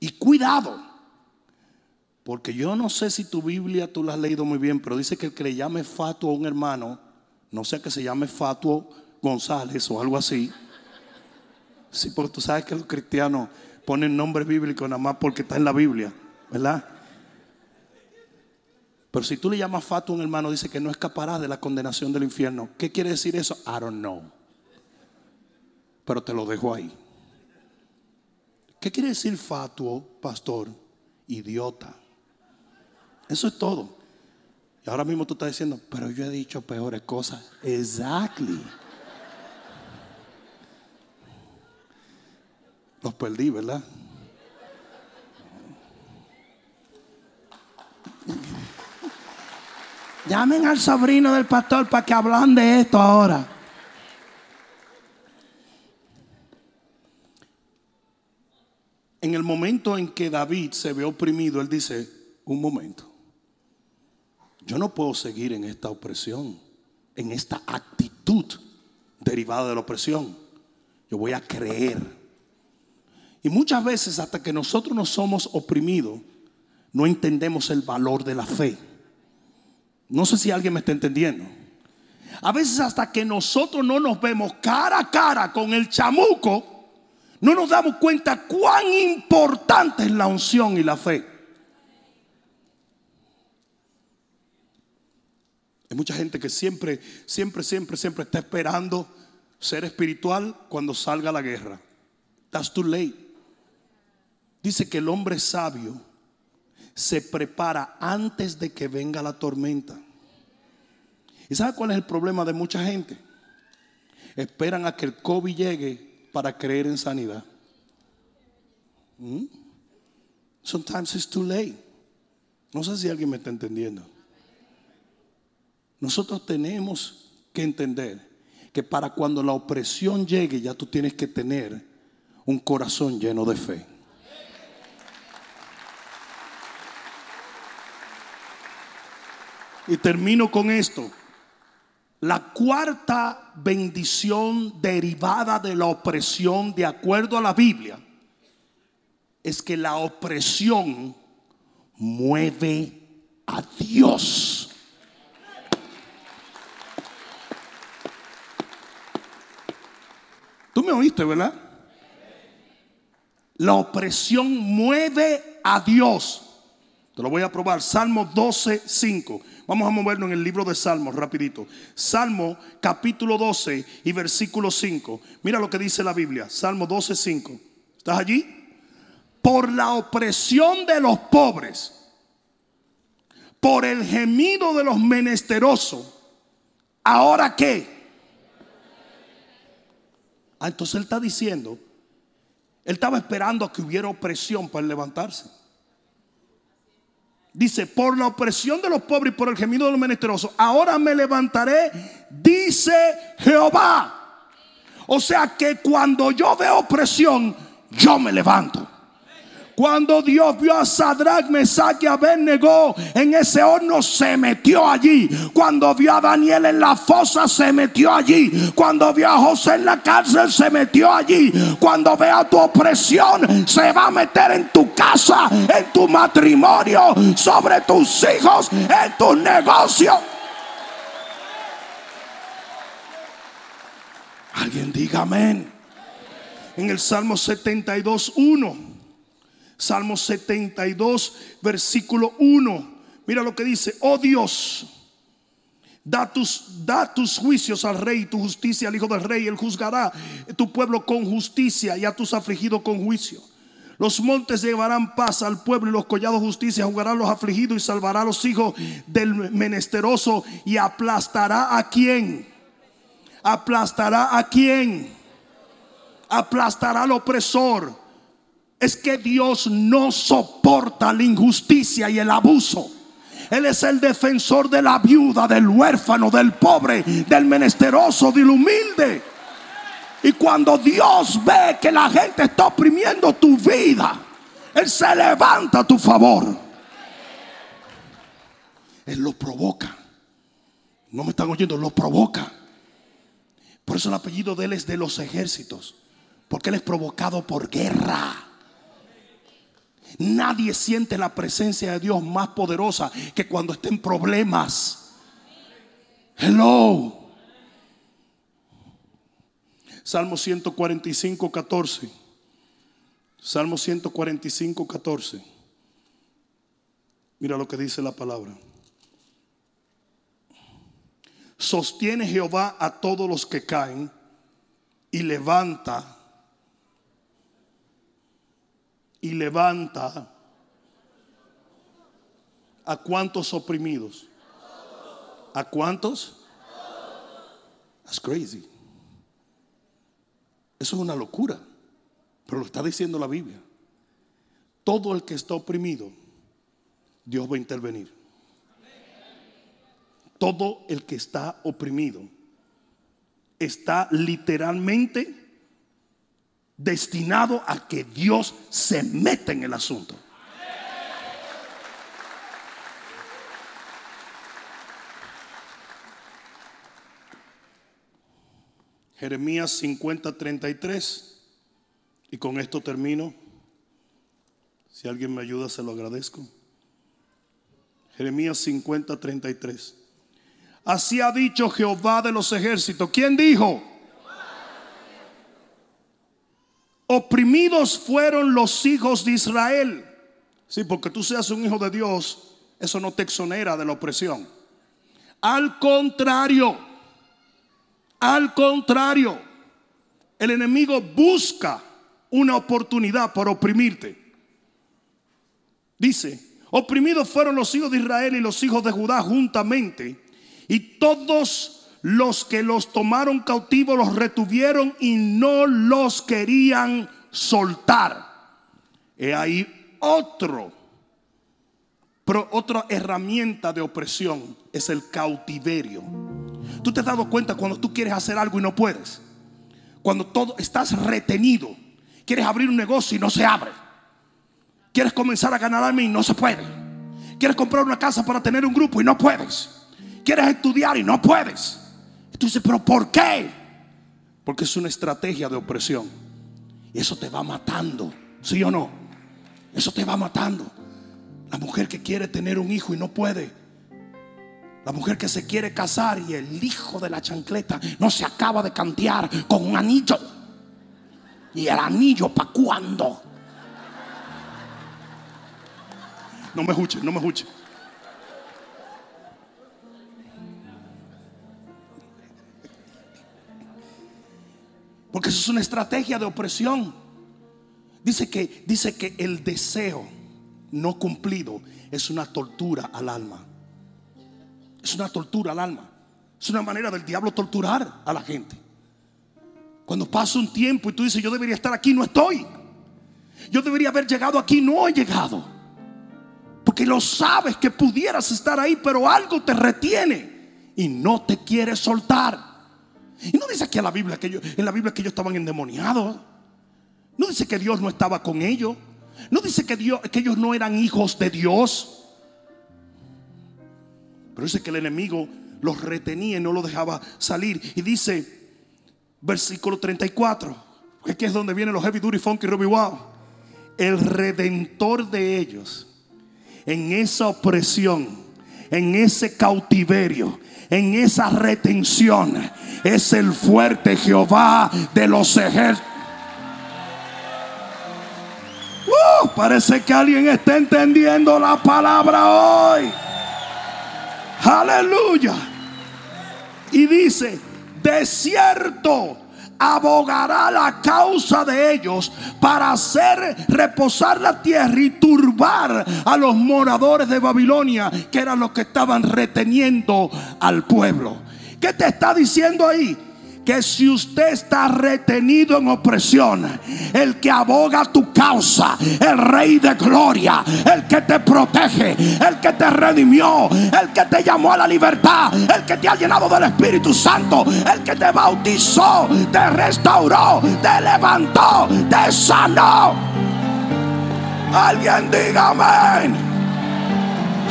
Y cuidado, porque yo no sé si tu Biblia tú la has leído muy bien, pero dice que el que le llame fatuo a un hermano, no sea que se llame fatuo González o algo así. Sí, porque tú sabes que los cristianos ponen nombre bíblico nada más porque está en la Biblia, ¿verdad? Pero si tú le llamas fatuo a un hermano, dice que no escapará de la condenación del infierno. ¿Qué quiere decir eso? I don't know. Pero te lo dejo ahí. ¿Qué quiere decir fatuo, pastor? Idiota. Eso es todo. Y ahora mismo tú estás diciendo, pero yo he dicho peores cosas. Exactly. Los perdí, ¿verdad? Llamen al sobrino del pastor para que hablan de esto ahora. En el momento en que David se ve oprimido, él dice, un momento, yo no puedo seguir en esta opresión, en esta actitud derivada de la opresión. Yo voy a creer. Y muchas veces hasta que nosotros no somos oprimidos, no entendemos el valor de la fe. No sé si alguien me está entendiendo. A veces hasta que nosotros no nos vemos cara a cara con el chamuco, no nos damos cuenta cuán importante es la unción y la fe. Hay mucha gente que siempre, siempre, siempre, siempre está esperando ser espiritual cuando salga la guerra. That's too late. Dice que el hombre sabio se prepara antes de que venga la tormenta. ¿Y sabe cuál es el problema de mucha gente? Esperan a que el COVID llegue para creer en sanidad. ¿Mm? Sometimes it's too late. No sé si alguien me está entendiendo. Nosotros tenemos que entender que para cuando la opresión llegue ya tú tienes que tener un corazón lleno de fe. Y termino con esto. La cuarta bendición derivada de la opresión, de acuerdo a la Biblia, es que la opresión mueve a Dios. Tú me oíste, ¿verdad? La opresión mueve a Dios. Te lo voy a probar. Salmo 12, 5. Vamos a movernos en el libro de Salmos rapidito. Salmo capítulo 12 y versículo 5. Mira lo que dice la Biblia. Salmo 12, 5. ¿Estás allí? Por la opresión de los pobres, por el gemido de los menesterosos. ¿Ahora qué? Ah, entonces él está diciendo, él estaba esperando a que hubiera opresión para levantarse. Dice, por la opresión de los pobres y por el gemido de los menesterosos, ahora me levantaré, dice Jehová. O sea que cuando yo veo opresión, yo me levanto. Cuando Dios vio a Sadrach, Mesach y Abednego en ese horno, se metió allí. Cuando vio a Daniel en la fosa, se metió allí. Cuando vio a José en la cárcel, se metió allí. Cuando vea tu opresión, se va a meter en tu casa, en tu matrimonio, sobre tus hijos, en tu negocio. Alguien diga amén. En el Salmo 72, 1. Salmo 72, versículo 1. Mira lo que dice, oh Dios, da tus, da tus juicios al rey, tu justicia al hijo del rey, él juzgará tu pueblo con justicia y a tus afligidos con juicio. Los montes llevarán paz al pueblo y los collados justicia jugarán los afligidos y salvará a los hijos del menesteroso y aplastará a quien. Aplastará a quien. Aplastará al opresor es que Dios no soporta la injusticia y el abuso. Él es el defensor de la viuda, del huérfano, del pobre, del menesteroso, del humilde. Y cuando Dios ve que la gente está oprimiendo tu vida, Él se levanta a tu favor. Él lo provoca. No me están oyendo, lo provoca. Por eso el apellido de Él es de los ejércitos. Porque Él es provocado por guerra. Nadie siente la presencia de Dios más poderosa que cuando está en problemas. Hello. Salmo 145, 14. Salmo 145, 14. Mira lo que dice la palabra. Sostiene Jehová a todos los que caen y levanta y levanta a cuántos oprimidos. ¿A cuántos? That's crazy. Eso es una locura. Pero lo está diciendo la Biblia. Todo el que está oprimido, Dios va a intervenir. Todo el que está oprimido está literalmente destinado a que Dios se meta en el asunto. Jeremías 50, 33. Y con esto termino. Si alguien me ayuda, se lo agradezco. Jeremías 50, 33. Así ha dicho Jehová de los ejércitos. ¿Quién dijo? Oprimidos fueron los hijos de Israel. Sí, porque tú seas un hijo de Dios, eso no te exonera de la opresión. Al contrario, al contrario, el enemigo busca una oportunidad para oprimirte. Dice, oprimidos fueron los hijos de Israel y los hijos de Judá juntamente, y todos los que los tomaron cautivos los retuvieron y no los querían soltar. He ahí otro, pero otra herramienta de opresión es el cautiverio. Tú te has dado cuenta cuando tú quieres hacer algo y no puedes. Cuando todo estás retenido. Quieres abrir un negocio y no se abre. Quieres comenzar a ganar alma y no se puede. Quieres comprar una casa para tener un grupo y no puedes. Quieres estudiar y no puedes. Dices, pero ¿por qué? Porque es una estrategia de opresión. Y eso te va matando. ¿Sí o no? Eso te va matando. La mujer que quiere tener un hijo y no puede. La mujer que se quiere casar y el hijo de la chancleta no se acaba de cantear con un anillo. ¿Y el anillo para cuándo? No me escuche, no me escuche. Es una estrategia de opresión. Dice que, dice que el deseo no cumplido es una tortura al alma. Es una tortura al alma. Es una manera del diablo torturar a la gente. Cuando pasa un tiempo y tú dices, yo debería estar aquí, no estoy. Yo debería haber llegado aquí, no he llegado. Porque lo sabes que pudieras estar ahí, pero algo te retiene y no te quiere soltar. Y no dice aquí en la Biblia que ellos, en la Biblia que ellos estaban endemoniados. No dice que Dios no estaba con ellos. No dice que, Dios, que ellos no eran hijos de Dios. Pero dice que el enemigo los retenía y no los dejaba salir. Y dice, versículo 34, que aquí es donde vienen los heavy duty funky Robbie Wow. El redentor de ellos, en esa opresión, en ese cautiverio, en esa retención, es el fuerte Jehová de los ejércitos. Uh, parece que alguien está entendiendo la palabra hoy. Aleluya. Y dice, de cierto abogará la causa de ellos para hacer reposar la tierra y turbar a los moradores de Babilonia, que eran los que estaban reteniendo al pueblo. ¿Qué te está diciendo ahí? Que si usted está retenido en opresión, el que aboga tu causa, el rey de gloria, el que te protege, el que te redimió, el que te llamó a la libertad, el que te ha llenado del Espíritu Santo, el que te bautizó, te restauró, te levantó, te sanó. Alguien diga amén.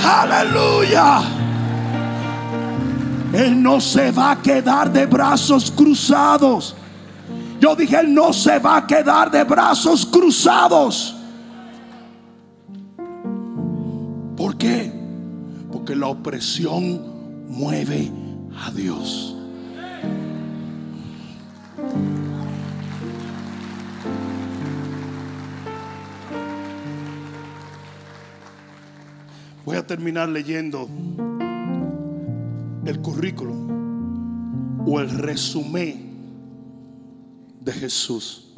Aleluya. Él no se va a quedar de brazos cruzados. Yo dije, Él no se va a quedar de brazos cruzados. ¿Por qué? Porque la opresión mueve a Dios. Voy a terminar leyendo el currículum o el resumen de Jesús.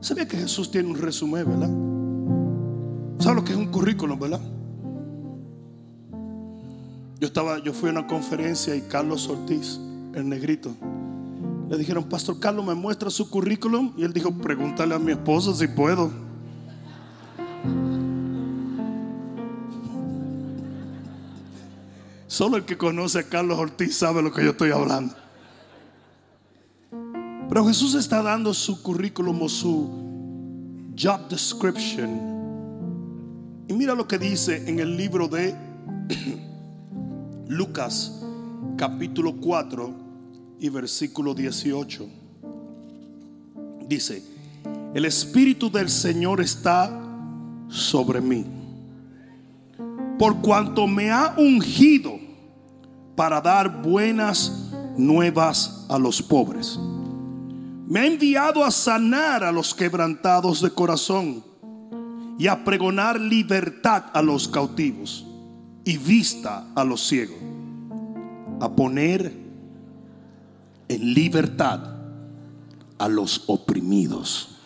¿Sabía que Jesús tiene un resumen, verdad? ¿Sabes lo que es un currículum, verdad? Yo estaba, yo fui a una conferencia y Carlos Ortiz, el negrito, le dijeron, Pastor Carlos, ¿me muestra su currículum? Y él dijo, pregúntale a mi esposa si puedo. Solo el que conoce a Carlos Ortiz sabe lo que yo estoy hablando. Pero Jesús está dando su currículum o su job description. Y mira lo que dice en el libro de Lucas capítulo 4 y versículo 18. Dice, el Espíritu del Señor está sobre mí por cuanto me ha ungido para dar buenas nuevas a los pobres. Me ha enviado a sanar a los quebrantados de corazón y a pregonar libertad a los cautivos y vista a los ciegos, a poner en libertad a los oprimidos.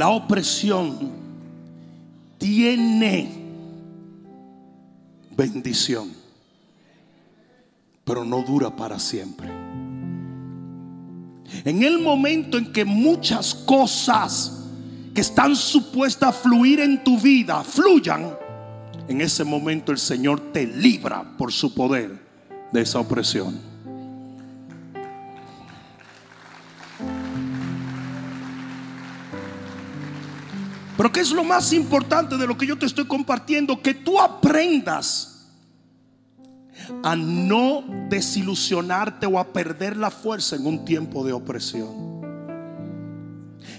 La opresión tiene bendición, pero no dura para siempre. En el momento en que muchas cosas que están supuestas a fluir en tu vida fluyan, en ese momento el Señor te libra por su poder de esa opresión. Pero ¿qué es lo más importante de lo que yo te estoy compartiendo? Que tú aprendas a no desilusionarte o a perder la fuerza en un tiempo de opresión.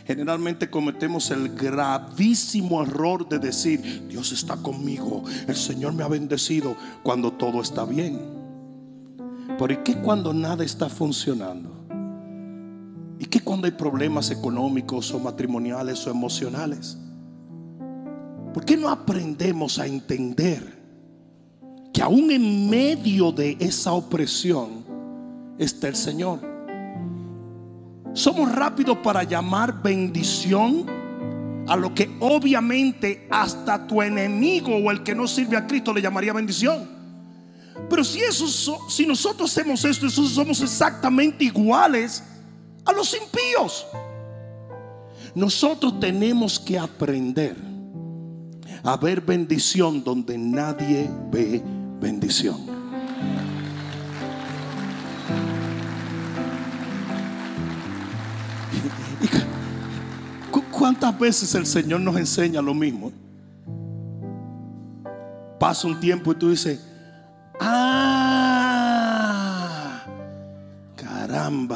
Generalmente cometemos el gravísimo error de decir, Dios está conmigo, el Señor me ha bendecido cuando todo está bien. Pero ¿y qué cuando nada está funcionando? ¿Y qué cuando hay problemas económicos o matrimoniales o emocionales? ¿Por qué no aprendemos a entender que aún en medio de esa opresión está el Señor? Somos rápidos para llamar bendición a lo que obviamente hasta tu enemigo o el que no sirve a Cristo le llamaría bendición. Pero si, nosotros hacemos esto, somos exactamente iguales a los impíos. Nosotros tenemos que aprender a ver bendición donde nadie ve bendición. ¿Cuántas veces el Señor nos enseña lo mismo? Pasa un tiempo y tú dices,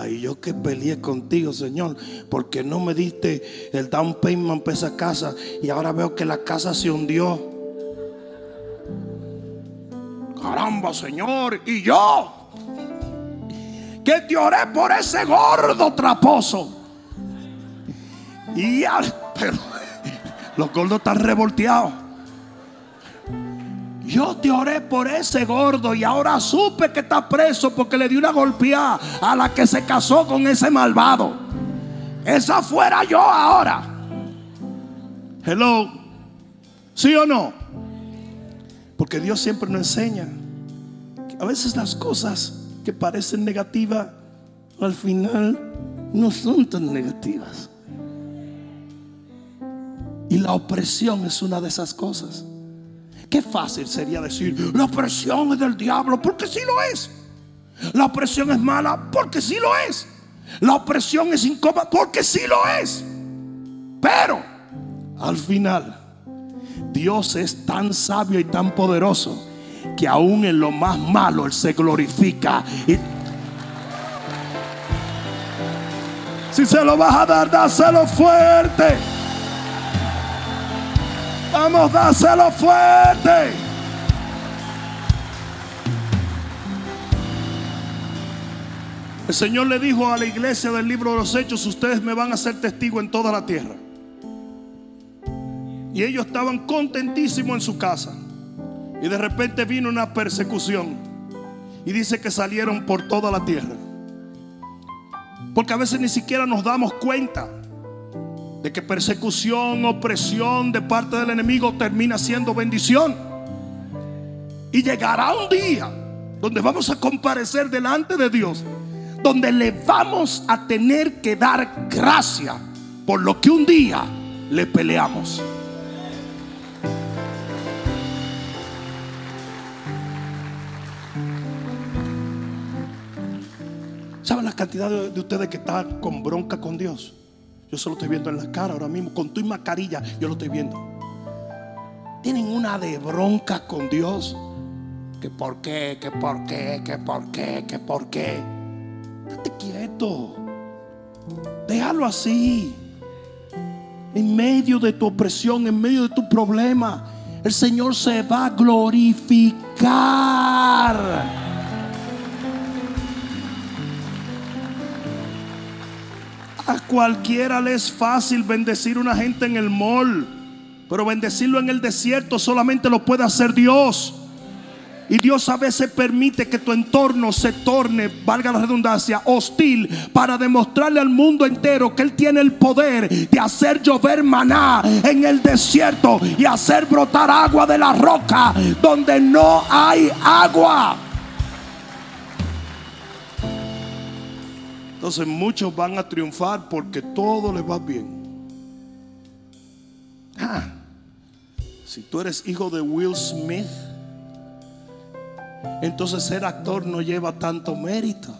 y yo que peleé contigo, Señor, porque no me diste el down payment para esa casa y ahora veo que la casa se hundió. Caramba, Señor, y yo que te oré por ese gordo traposo. Y los gordos están revolteados. Yo te oré por ese gordo y ahora supe que está preso porque le di una golpeada a la que se casó con ese malvado. Esa fuera yo ahora. Hello. ¿Sí o no? Porque Dios siempre nos enseña a veces las cosas que parecen negativas al final no son tan negativas. Y la opresión es una de esas cosas. Qué fácil sería decir, la opresión es del diablo, porque sí lo es. La opresión es mala, porque sí lo es. La opresión es incómoda, porque sí lo es. Pero, al final, Dios es tan sabio y tan poderoso que aún en lo más malo Él se glorifica. Si se lo vas a dar, dáselo fuerte. Vamos, dáselo fuerte. El Señor le dijo a la iglesia del libro de los Hechos, ustedes me van a ser testigo en toda la tierra. Y ellos estaban contentísimos en su casa. Y de repente vino una persecución. Y dice que salieron por toda la tierra. Porque a veces ni siquiera nos damos cuenta de que persecución, opresión de parte del enemigo termina siendo bendición. Y llegará un día donde vamos a comparecer delante de Dios, donde le vamos a tener que dar gracia por lo que un día le peleamos. ¿Saben la cantidad de ustedes que están con bronca con Dios? Yo solo estoy viendo en la cara ahora mismo. Con tu mascarilla, yo lo estoy viendo. Tienen una de bronca con Dios. Que por qué, que por qué, que por qué, que por qué. Date quieto. Déjalo así. En medio de tu opresión, en medio de tu problema, el Señor se va a glorificar. A cualquiera le es fácil bendecir a una gente en el mall, pero bendecirlo en el desierto solamente lo puede hacer Dios. Y Dios a veces permite que tu entorno se torne, valga la redundancia, hostil para demostrarle al mundo entero que Él tiene el poder de hacer llover maná en el desierto y hacer brotar agua de la roca donde no hay agua. Entonces muchos van a triunfar porque todo les va bien. Ah, si tú eres hijo de Will Smith, entonces ser actor no lleva tanto mérito.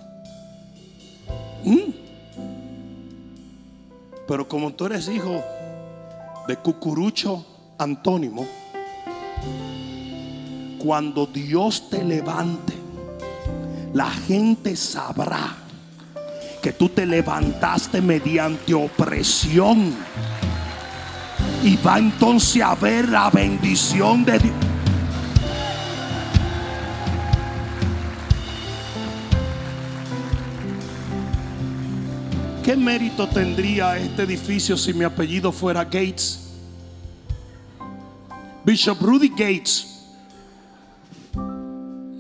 ¿Mm? Pero como tú eres hijo de Cucurucho Antónimo, cuando Dios te levante, la gente sabrá que tú te levantaste mediante opresión. Y va entonces a ver la bendición de Dios. ¿Qué mérito tendría este edificio si mi apellido fuera Gates? Bishop Rudy Gates.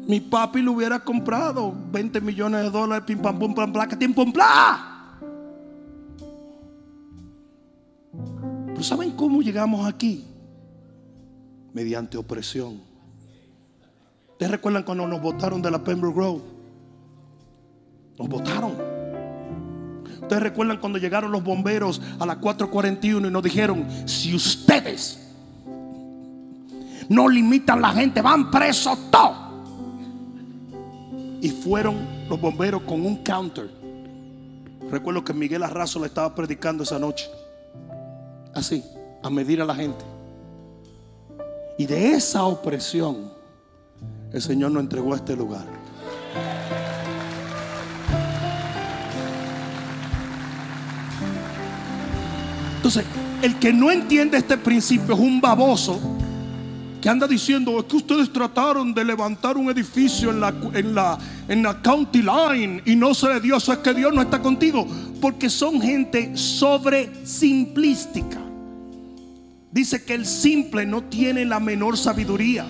Mi papi lo hubiera comprado 20 millones de dólares, pim pam pum pam placa, tim pum bla. Pero ¿saben cómo llegamos aquí? Mediante opresión. ¿Ustedes recuerdan cuando nos votaron de la Pembroke Road? Nos votaron. Ustedes recuerdan cuando llegaron los bomberos a las 4:41 y nos dijeron, si ustedes no limitan la gente, van presos todos. Y fueron los bomberos con un counter. Recuerdo que Miguel Arrazo le estaba predicando esa noche. Así, a medir a la gente. Y de esa opresión, el Señor nos entregó a este lugar. Entonces, el que no entiende este principio es un baboso que anda diciendo es que ustedes trataron de levantar un edificio en la, en la, en la county line y no se le dio. Eso es que Dios no está contigo. Porque son gente sobre simplística. Dice que el simple no tiene la menor sabiduría.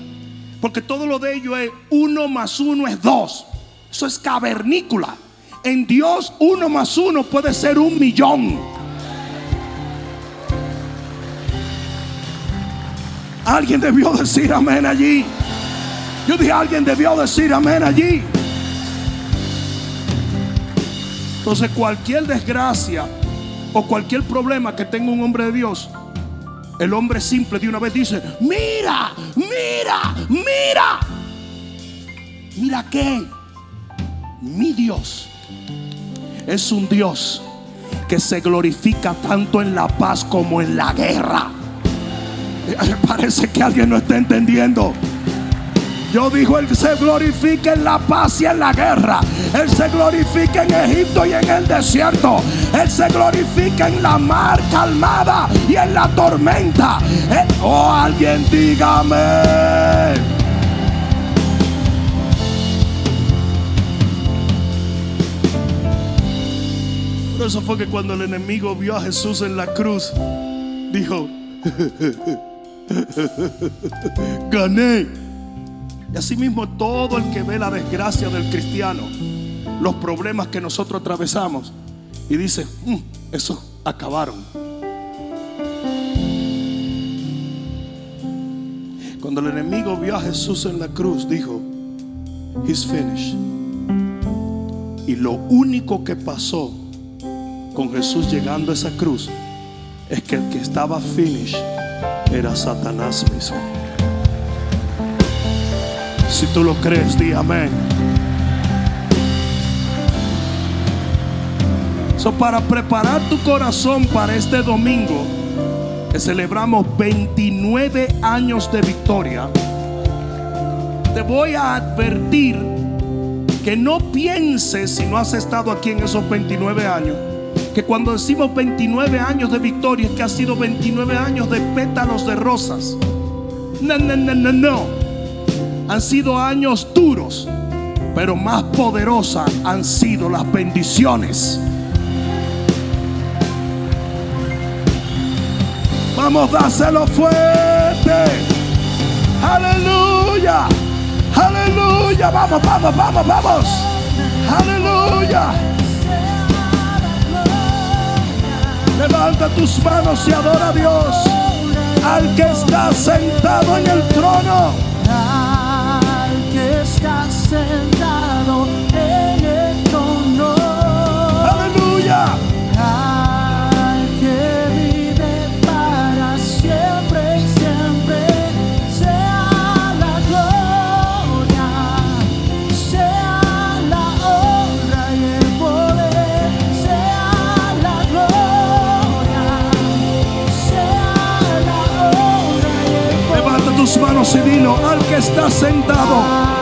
Porque todo lo de ello es uno más uno es dos. Eso es cavernícula. En Dios uno más uno puede ser un millón. Alguien debió decir amén allí. Yo dije, alguien debió decir amén allí. Entonces cualquier desgracia o cualquier problema que tenga un hombre de Dios, el hombre simple de una vez dice, mira, mira, mira. Mira que mi Dios es un Dios que se glorifica tanto en la paz como en la guerra. Parece que alguien no está entendiendo. Yo digo, Él se glorifica en la paz y en la guerra. Él se glorifica en Egipto y en el desierto. Él se glorifica en la mar calmada y en la tormenta. Oh, alguien dígame. Por eso fue que cuando el enemigo vio a Jesús en la cruz, dijo, Gané. Y así mismo todo el que ve la desgracia del cristiano, los problemas que nosotros atravesamos, y dice, mm, eso acabaron. Cuando el enemigo vio a Jesús en la cruz, dijo, He's finished. Y lo único que pasó con Jesús llegando a esa cruz es que el que estaba finished era Satanás mismo. Si tú lo crees, di amén. So, para preparar tu corazón para este domingo, que celebramos 29 años de victoria, te voy a advertir que no pienses si no has estado aquí en esos 29 años que cuando decimos 29 años de victoria, es que ha sido 29 años de pétalos de rosas. No, no, no, no, no. Han sido años duros, pero más poderosas han sido las bendiciones. Vamos, dáselo fuerte. Aleluya. Aleluya. Vamos, vamos, vamos, vamos. Aleluya. Levanta tus manos y adora a Dios. Al que está sentado en el trono. Al que está sentado en el trono. Aleluya. Manos y dilo al que está sentado.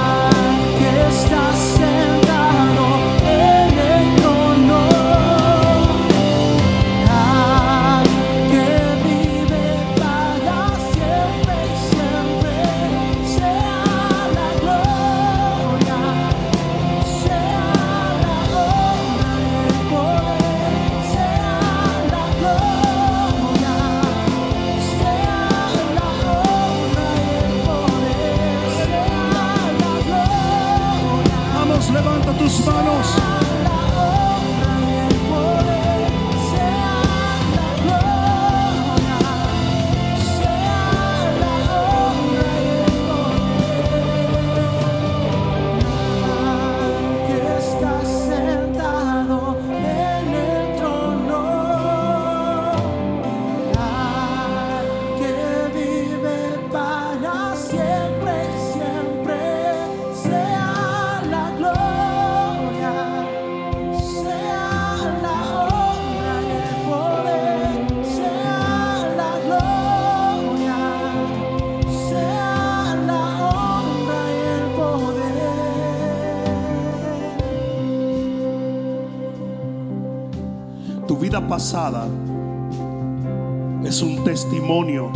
Pasada es un testimonio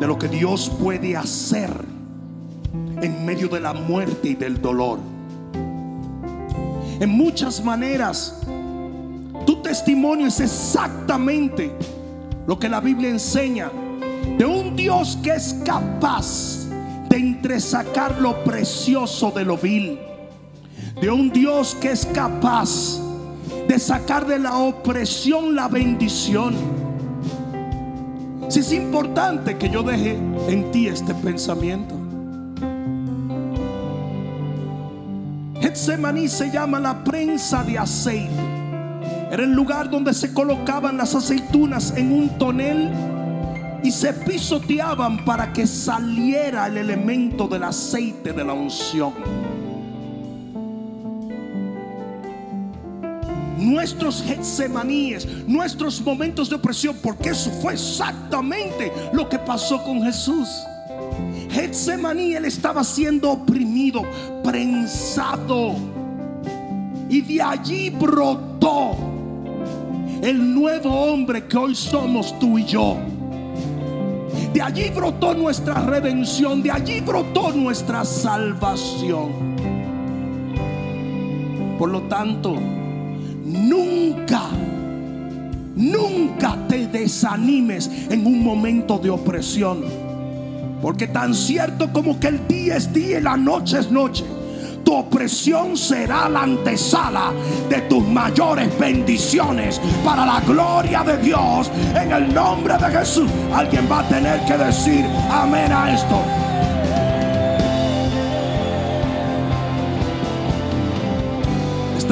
de lo que Dios puede hacer en medio de la muerte y del dolor. En muchas maneras, tu testimonio es exactamente lo que la Biblia enseña de un Dios que es capaz de entresacar lo precioso de lo vil, de un Dios que es capaz de sacar de la opresión la bendición. Si es importante que yo deje en ti este pensamiento. Getsemaní se llama la prensa de aceite. Era el lugar donde se colocaban las aceitunas en un tonel y se pisoteaban para que saliera el elemento del aceite de la unción. Nuestros Getsemaníes, nuestros momentos de opresión, porque eso fue exactamente lo que pasó con Jesús. Getsemaní, estaba siendo oprimido, prensado, y de allí brotó el nuevo hombre que hoy somos tú y yo. De allí brotó nuestra redención, de allí brotó nuestra salvación. Por lo tanto, nunca, nunca te desanimes en un momento de opresión. Porque tan cierto como que el día es día y la noche es noche, tu opresión será la antesala de tus mayores bendiciones para la gloria de Dios en el nombre de Jesús. Alguien va a tener que decir amén a esto.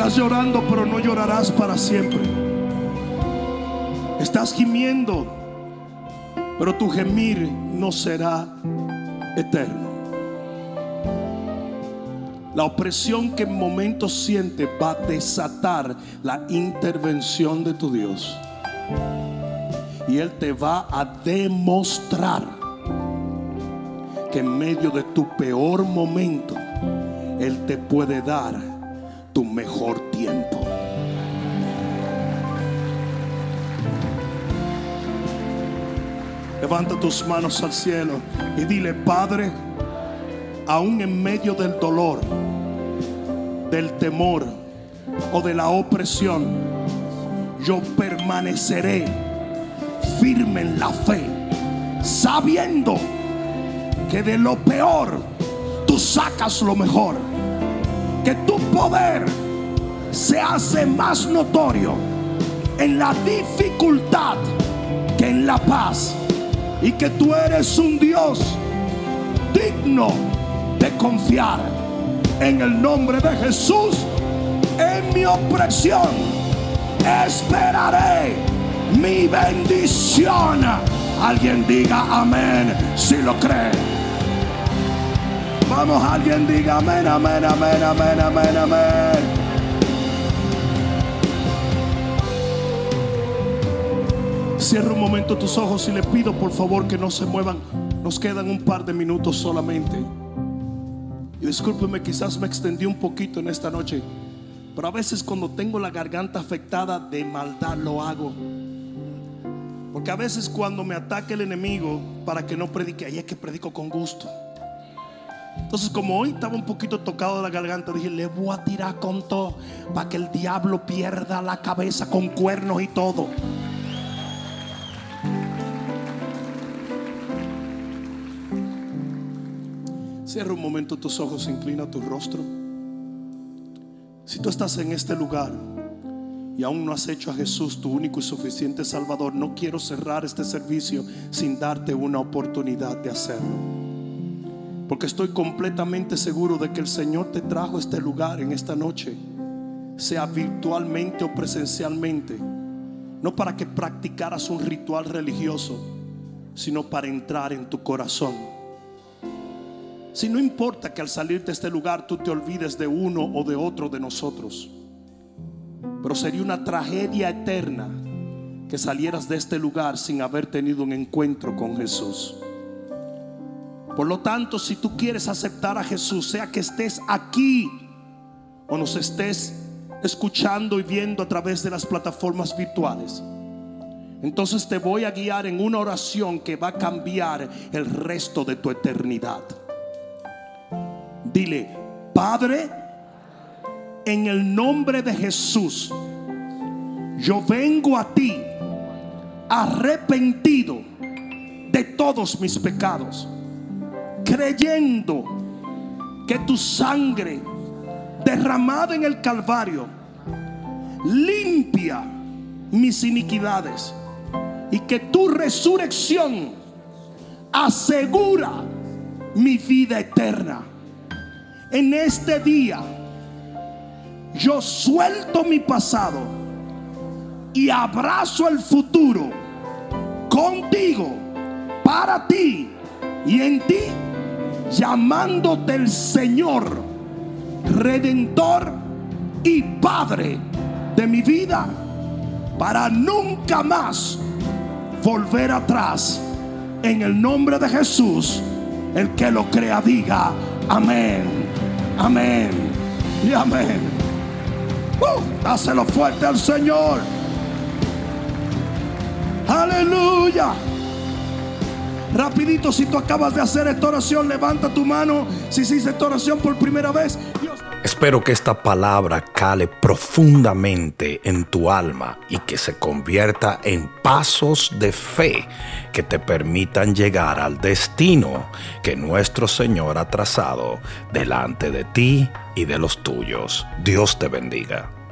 Estás llorando, pero no llorarás para siempre. Estás gimiendo, pero tu gemir no será eterno. La opresión que en momentos sientes va a desatar la intervención de tu Dios. Y Él te va a demostrar que en medio de tu peor momento, Él te puede dar tu mejor tiempo. Levanta tus manos al cielo y dile, Padre, aún en medio del dolor, del temor o de la opresión, yo permaneceré firme en la fe, sabiendo que de lo peor tú sacas lo mejor, que tu poder se hace más notorio en la dificultad que en la paz y que tú eres un Dios digno de confiar en el nombre de Jesús. En mi opresión esperaré mi bendición. Alguien diga amén si lo cree vamos alguien diga amén amén amén amén amén amén Cierra un momento tus ojos y le pido por favor que no se muevan. Nos quedan un par de minutos solamente. Y discúlpeme, quizás me extendí un poquito en esta noche. Pero a veces cuando tengo la garganta afectada de maldad lo hago. Porque a veces cuando me ataca el enemigo para que no predique, ahí es que predico con gusto. Entonces como hoy estaba un poquito tocado de la garganta, dije, le voy a tirar con todo para que el diablo pierda la cabeza con cuernos y todo. Cierra un momento tus ojos, inclina tu rostro. Si tú estás en este lugar y aún no has hecho a Jesús tu único y suficiente Salvador, no quiero cerrar este servicio sin darte una oportunidad de hacerlo. Porque estoy completamente seguro de que el Señor te trajo a este lugar en esta noche, sea virtualmente o presencialmente, no para que practicaras un ritual religioso, sino para entrar en tu corazón. Si no importa que al salir de este lugar tú te olvides de uno o de otro de nosotros, pero sería una tragedia eterna que salieras de este lugar sin haber tenido un encuentro con Jesús. Por lo tanto, si tú quieres aceptar a Jesús, sea que estés aquí o nos estés escuchando y viendo a través de las plataformas virtuales, entonces te voy a guiar en una oración que va a cambiar el resto de tu eternidad. Dile, Padre, en el nombre de Jesús, yo vengo a ti arrepentido de todos mis pecados, creyendo que tu sangre derramada en el Calvario limpia mis iniquidades y que tu resurrección asegura mi vida eterna. En este día yo suelto mi pasado y abrazo el futuro contigo, para ti y en ti, llamándote el Señor, Redentor y Padre de mi vida, para nunca más volver atrás. En el nombre de Jesús, el que lo crea diga amén, amén y amén. Uh, fuerte al Señor. Aleluya. Rapidito, si tú acabas de hacer esta oración, levanta tu mano. Si hiciste esta oración por primera vez, Espero que esta palabra cale profundamente en tu alma y que se convierta en pasos de fe que te permitan llegar al destino que nuestro Señor ha trazado delante de ti y de los tuyos. Dios te bendiga.